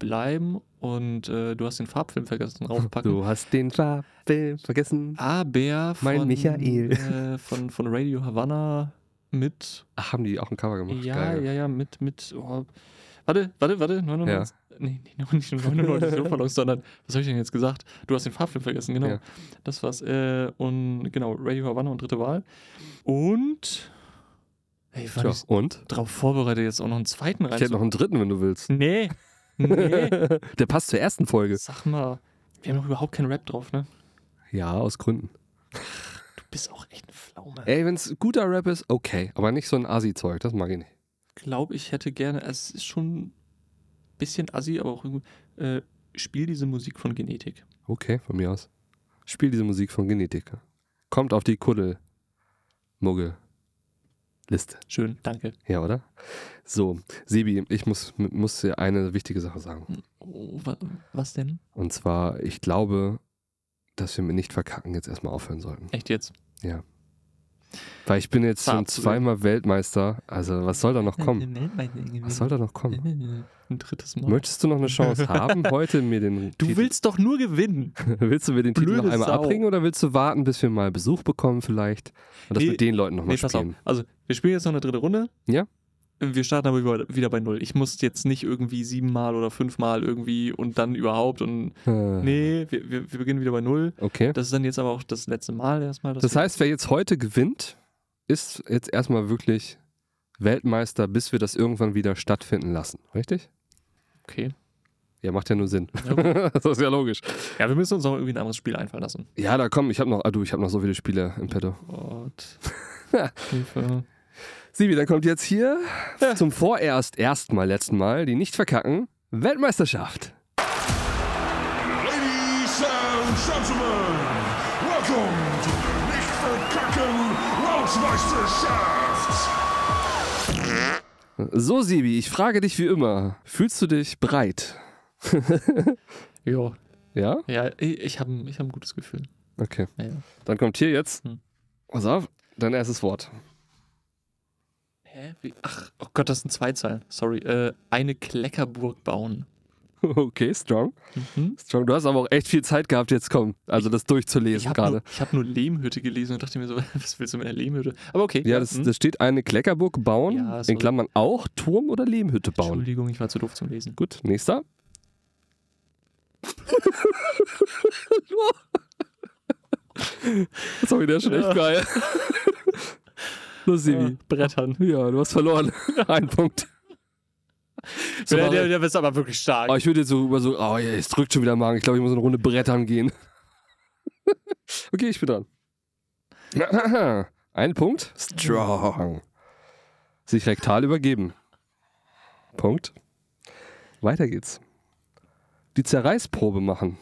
bleiben und äh, du hast den Farbfilm vergessen [LAUGHS] draufpacken. Du hast den Farbfilm vergessen. Aber von, Mein Michael. Äh, von, von Radio Havanna mit Ach, haben die auch ein Cover gemacht? Ja, Geil. ja, ja, mit, mit, oh, warte, warte, warte, 99, nee, nee, nicht nur 99 Luftballons, sondern, was habe ich denn jetzt gesagt? Du hast den Farbfilm vergessen, genau. Ja. Das war's, äh, und genau, Radio Havanna und dritte Wahl. Und, hey, war Tja, und? drauf vorbereitet, jetzt auch noch einen zweiten rein Ich hätte noch einen dritten, wenn du willst. Nee, nee, [LAUGHS] Der passt zur ersten Folge. sag mal, wir haben noch überhaupt keinen Rap drauf, ne? Ja, aus Gründen. Du bist auch echt eine Pflaume. Ey, wenn es guter Rap ist, okay. Aber nicht so ein Asi-Zeug, das mag ich nicht. glaube, ich hätte gerne, es ist schon ein bisschen assi, aber auch irgendwie, äh, spiel diese Musik von Genetik. Okay, von mir aus. Spiel diese Musik von Genetik. Kommt auf die Kuddel-Muggel-Liste. Schön, danke. Ja, oder? So, Sebi, ich muss, muss dir eine wichtige Sache sagen. Oh, wa was denn? Und zwar, ich glaube, dass wir mit nicht verkacken jetzt erstmal aufhören sollten. Echt jetzt? Ja. Weil ich bin jetzt schon zweimal Weltmeister. Also, was soll da noch kommen? Was soll da noch kommen? Ein drittes Mal. Möchtest du noch eine Chance [LAUGHS] haben, heute mir den Du Titel, willst doch nur gewinnen. [LAUGHS] willst du mir den Titel noch blöde einmal Sau. abbringen oder willst du warten, bis wir mal Besuch bekommen vielleicht und das Nee, mit den Leuten nochmal Nee, pass auf. spielen? Also, wir spielen jetzt noch eine dritte Runde. Ja. Wir starten aber wieder bei Null. Ich muss jetzt nicht irgendwie siebenmal oder fünfmal irgendwie und dann überhaupt und. Äh, Nee, wir, wir, wir beginnen wieder bei Null. Okay. Das ist dann jetzt aber auch das letzte Mal erstmal. Das heißt, wer jetzt heute gewinnt, ist jetzt erstmal wirklich Weltmeister, bis wir das irgendwann wieder stattfinden lassen. Richtig? Okay. Ja, macht ja nur Sinn. Ja, [LAUGHS] das ist ja logisch. Ja, wir müssen uns noch irgendwie ein anderes Spiel einfallen lassen. Ja, da komm, ich habe noch, ah, du, ich habe noch so viele Spiele im Petto. Gott. [LAUGHS] Hilfe. Sibi, dann kommt jetzt hier zum vorerst erstmal letzten Mal die nicht verkacken Weltmeisterschaft. Ladies and Gentlemen, welcome to Nicht Kacken Rauschmeisterschaft. So, Sibi, ich frage dich wie immer. Fühlst du dich bereit? [LAUGHS] Ja, Ja? ja ich, ich habe ich hab ein gutes Gefühl. Okay. Ja, ja. Dann kommt hier jetzt. Hm. Pass auf, dein erstes Wort. Hä? Wie? Ach, oh Gott, das sind zwei Zeilen. Sorry. Äh, eine Kleckerburg bauen. [LAUGHS] Okay, strong. Mhm. Strong. Du hast aber auch echt viel Zeit gehabt, jetzt komm. Also das Ich durchzulesen habe gerade. nur, ich hab nur Lehmhütte gelesen und dachte mir so, [LAUGHS] was willst du mit einer Lehmhütte? Aber okay. Ja, das, hm. das steht eine Kleckerburg bauen, Ja, in. Klammern auch Turm oder Lehmhütte bauen. Entschuldigung, ich war zu doof zum Lesen. Gut, nächster. [LAUGHS] Sorry, der ist schon echt Ja. Geil. Los, Ja. Brettern. Ja, du hast verloren. [LAUGHS] Ein Punkt. So, der, aber- der, der ist aber wirklich stark. Oh, ich würde jetzt so über so, oh, ja, es drückt schon wieder Magen. Ich glaube, ich muss eine Runde Brettern gehen. [LAUGHS] okay, ich bin dran. Ein Punkt. Strong. Sich rektal übergeben. Punkt. Weiter geht's. Die Zerreißprobe machen.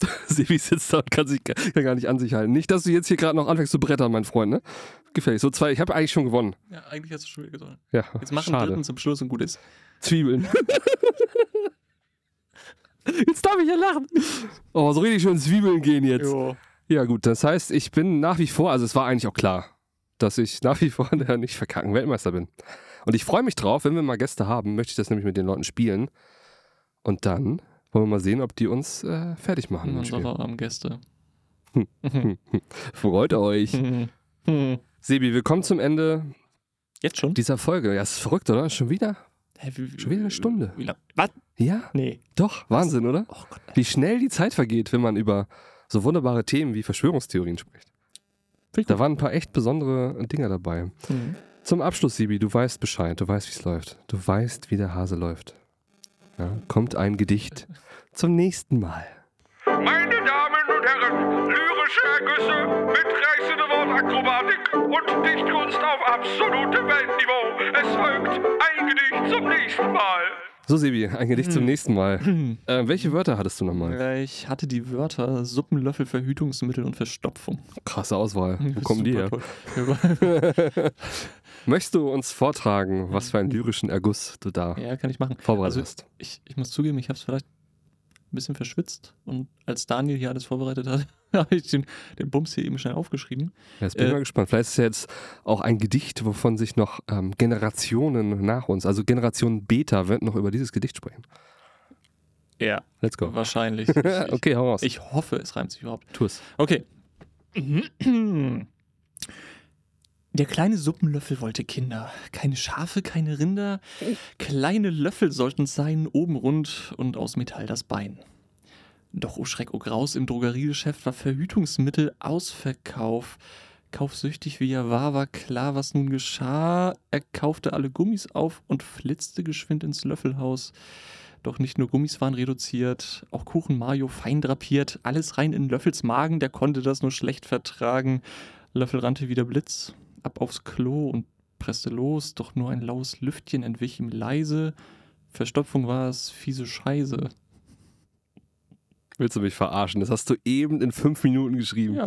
[LAUGHS] Sebi sitzt da und kann sich kann gar nicht an sich halten. Nicht, dass du jetzt hier gerade noch anfängst zu brettern, mein Freund, ne? Gefällig. So zwei, ich habe eigentlich schon gewonnen. Ja, eigentlich hast du schon wieder gesagt. Ja, Jetzt mach einen schade. dritten zum Schluss und gut ist. Zwiebeln. [LAUGHS] jetzt darf ich ja lachen. Oh, so richtig schön Zwiebeln gehen jetzt. Jo. Ja, gut, das heißt, ich bin nach wie vor, also es war eigentlich auch klar, dass ich nach wie vor [LAUGHS] der nicht verkacken Weltmeister bin. Und ich freue mich drauf, wenn wir mal Gäste haben, möchte ich das nämlich mit den Leuten spielen. Und dann wollen wir mal sehen, ob die uns äh, fertig machen. Spiel. Unsere Gäste. [LAUGHS] Freut euch. Sebi, wir kommen zum Ende Jetzt schon? dieser Folge. Ja, ist verrückt, oder? Schon wieder? Hä, wie, Schon wieder eine Stunde. Wie lang? Was? Ja, Nee. doch. Wahnsinn, oder? Oh Gott. Wie schnell die Zeit vergeht, wenn man über so wunderbare Themen wie Verschwörungstheorien spricht. Da waren ein paar echt besondere Dinge dabei. Mhm. Zum Abschluss, Sibi, du weißt Bescheid, du weißt, wie es läuft. Du weißt, wie der Hase läuft. Ja, kommt ein Gedicht zum nächsten Mal. Meine Damen und Herren, lyrische Ergüsse, mitreißende Wortakrobatik und Dichtkunst auf absolutem Weltniveau. Es folgt ein Gedicht zum nächsten Mal. So, Sibi, ein Gedicht zum nächsten Mal. [CLEARS THROAT] Äh, welche Wörter hattest du nochmal? Ich hatte die Wörter Suppenlöffel, Verhütungsmittel und Verstopfung. Krasse Auswahl. Wo kommen die her? [LAUGHS] Möchtest du uns vortragen, was für einen lyrischen Erguss du da ja, kann ich machen. vorbereitet Also, hast? ich, ich muss zugeben, ich habe es vielleicht ein bisschen verschwitzt. Und als Daniel hier alles vorbereitet hat, [LAUGHS] habe ich den, den Bums hier eben schnell aufgeschrieben. Ja, jetzt bin ich äh, mal gespannt. Vielleicht ist es ja jetzt auch ein Gedicht, wovon sich noch ähm, Generationen nach uns, also Generation Beta, wird noch über dieses Gedicht sprechen. Ja, Let's go. wahrscheinlich. [LAUGHS] Ich, ich, okay, hau raus. ich hoffe, es reimt sich überhaupt. tu es. Okay. [CLEARS THROAT] Der kleine Suppenlöffel wollte Kinder. Keine Schafe, keine Rinder. Kleine Löffel sollten es sein, oben rund und aus Metall das Bein. Doch, oh Schreck, oh Graus, im Drogeriegeschäft war Verhütungsmittel Ausverkauf. Kaufsüchtig wie er war, war klar, was nun geschah. Er kaufte alle Gummis auf und flitzte geschwind ins Löffelhaus. Doch nicht nur Gummis waren reduziert, auch Kuchen Mayo fein drapiert, alles rein in Löffels Magen, der konnte das nur schlecht vertragen. Löffel rannte wie der Blitz, ab aufs Klo und presste los, doch nur ein laues Lüftchen entwich ihm leise. Verstopfung war es, fiese Scheiße. Willst du mich verarschen? Das hast du eben in fünf Minuten geschrieben.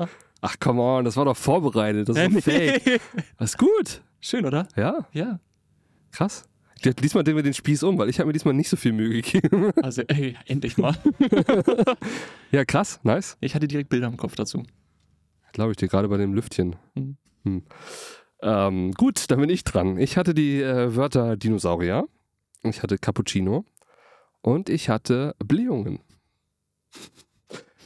Ach, come on, das war doch vorbereitet. Das ist doch [LAUGHS] fake. Das ist gut. Schön, oder? Ja, Ja. krass. Ja, diesmal drehen wir den Spieß um, weil ich habe mir diesmal nicht so viel Mühe gegeben. [LAUGHS] Also, ey, endlich mal. [LAUGHS] ja, krass, nice. Ich hatte direkt Bilder im Kopf dazu. Glaube ich dir, gerade bei dem Lüftchen. Mhm. Hm. Ähm, gut, dann bin ich dran. Ich hatte die äh, Wörter Dinosaurier, ich hatte Cappuccino und ich hatte Blähungen.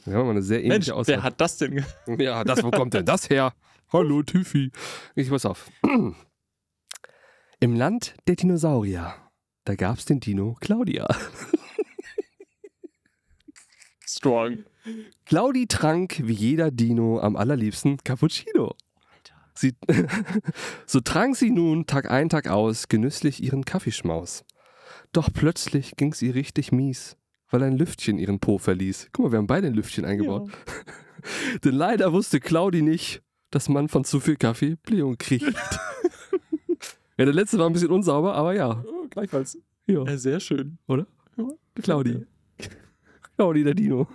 Wir haben eine sehr Mensch, ähnliche Auswahl. wer hat das denn? [LAUGHS] Ja, das, wo kommt denn das her? Hallo, Tiffy. Ich pass auf. [CLEARS THROAT] Im Land der Dinosaurier, da gab's den Dino Claudia. Strong. Claudi trank wie jeder Dino am allerliebsten Cappuccino. Sie, [LAUGHS] so trank sie nun Tag ein, Tag aus genüsslich ihren Kaffeeschmaus. Doch plötzlich ging's ihr richtig mies, weil ein Lüftchen ihren Po verließ. Guck mal, wir haben beide ein Lüftchen eingebaut. [LAUGHS] Denn leider wusste Claudi nicht, dass man von zu viel Kaffee Blähung kriegt. [LAUGHS] ja, der letzte war ein bisschen unsauber, aber ja. Oh, gleichfalls. ja. Äh, sehr schön. Oder? Ja. Claudi. Claudi, der Dino.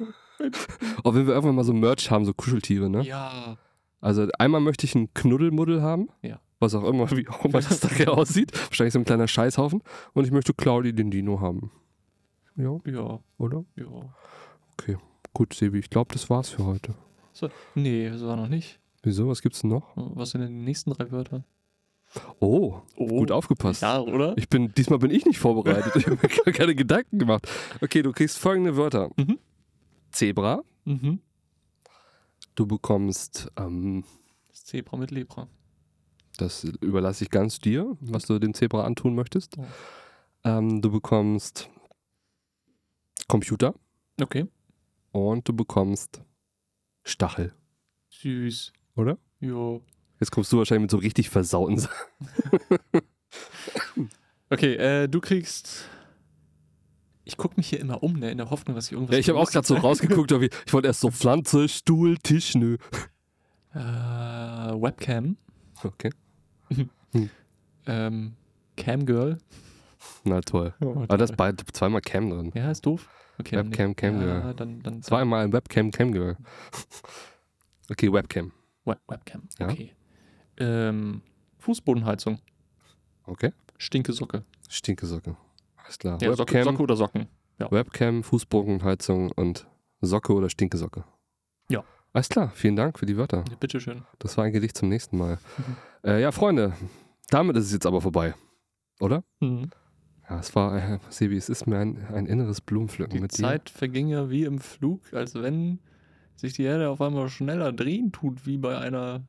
Oh, wenn wir irgendwann mal so Merch haben, so Kuscheltiere, ne? Ja. Also einmal möchte ich einen Knuddelmuddel haben. Ja. Was auch immer, wie auch immer das nachher aussieht. Wahrscheinlich so ein kleiner Scheißhaufen. Und ich möchte Claudi den Dino haben. Ja, Ja, oder? ja. Gut, Sebi, ich glaube, das war's für heute. So, nee, das war noch nicht. Wieso? Was gibt's denn noch? Was sind denn die nächsten drei Wörter? Oh, Oh, gut aufgepasst. Ja, oder? Ich bin, diesmal bin ich nicht vorbereitet. Ich habe mir [LAUGHS] gar keine Gedanken gemacht. Okay, du kriegst folgende Wörter. Mhm. Zebra. Mhm. Du bekommst, ähm, Das Zebra mit Lepra. das überlasse ich ganz dir, was du dem Zebra antun möchtest. Oh. Ähm, du bekommst Computer Okay. und du bekommst Stachel, Süß. oder? Jo. Jetzt kommst du wahrscheinlich mit so richtig versauten Sachen. [LAUGHS] Okay, äh, du kriegst. Ich gucke mich hier immer um, ne, in der Hoffnung, dass ich irgendwas. Ja, ich habe auch gerade so rausgeguckt, ich, wollte erst so Pflanze, Stuhl, Tisch, nö. Äh, Webcam. Okay, [LAUGHS] Ähm, Camgirl. na toll. Aber das bei zweimal Cam drin. Ja, ist doof. Okay, Webcam, nicht. Camgirl. Ja, dann, dann, Zweimal Webcam, Camgirl. [LAUGHS] Okay, Webcam. Web Webcam. Ja. Okay. Ähm, Fußbodenheizung. Okay. Stinke Socke. Stinkesocke. Alles klar. Ja, Socke, Webcam, Socke oder Socken. Webcam, Fußbodenheizung und Socke oder Stinkesocke. Ja. Alles klar, vielen Dank für die Wörter. Ja, bitteschön. Das war ein Gedicht zum nächsten Mal. Mhm. Äh, ja, Freunde, damit ist es jetzt aber vorbei. Oder? Mhm. Ja, es war, äh, Sebi, es ist mir ein, ein inneres Blumenpflücken Die mit Zeit verging ja wie im Flug, als wenn sich die Erde auf einmal schneller drehen tut, wie bei einer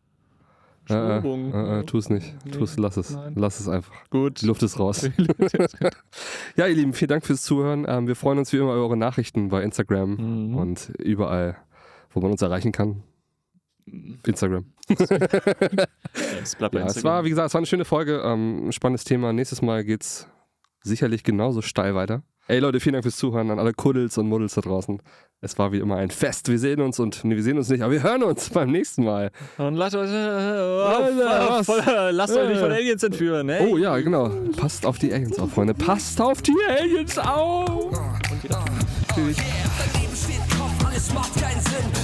dir. Äh, äh, äh, äh, tu es nicht. Nee, Tu es, lass es. nein. Lass es einfach. Gut. [LAUGHS] Die Luft ist raus. Ja, ihr Lieben, vielen Dank fürs Zuhören. Ähm, wir freuen uns wie immer über eure Nachrichten bei Instagram Mhm. und überall, wo man uns erreichen kann. Instagram. [LAUGHS] es bleibt Ja, es Instagram. war, wie gesagt, es war eine schöne Folge. Ähm, ein spannendes Thema. Nächstes Mal geht's sicherlich genauso steil weiter. Ey Leute, vielen Dank fürs Zuhören an alle Kuddels und Muddels da draußen. Es war wie immer ein Fest. Wir sehen uns und nee, wir sehen uns nicht, aber wir hören uns [LAUGHS] beim nächsten Mal. Und lasst euch, oh, voll, voll, lasst euch nicht von Aliens entführen, ey. Oh ja, genau. Passt auf die Aliens auf, Freunde. Passt auf die Aliens auf. Und wieder. Tschüss. Dein Leben spielt Kopf, alles macht keinen Sinn.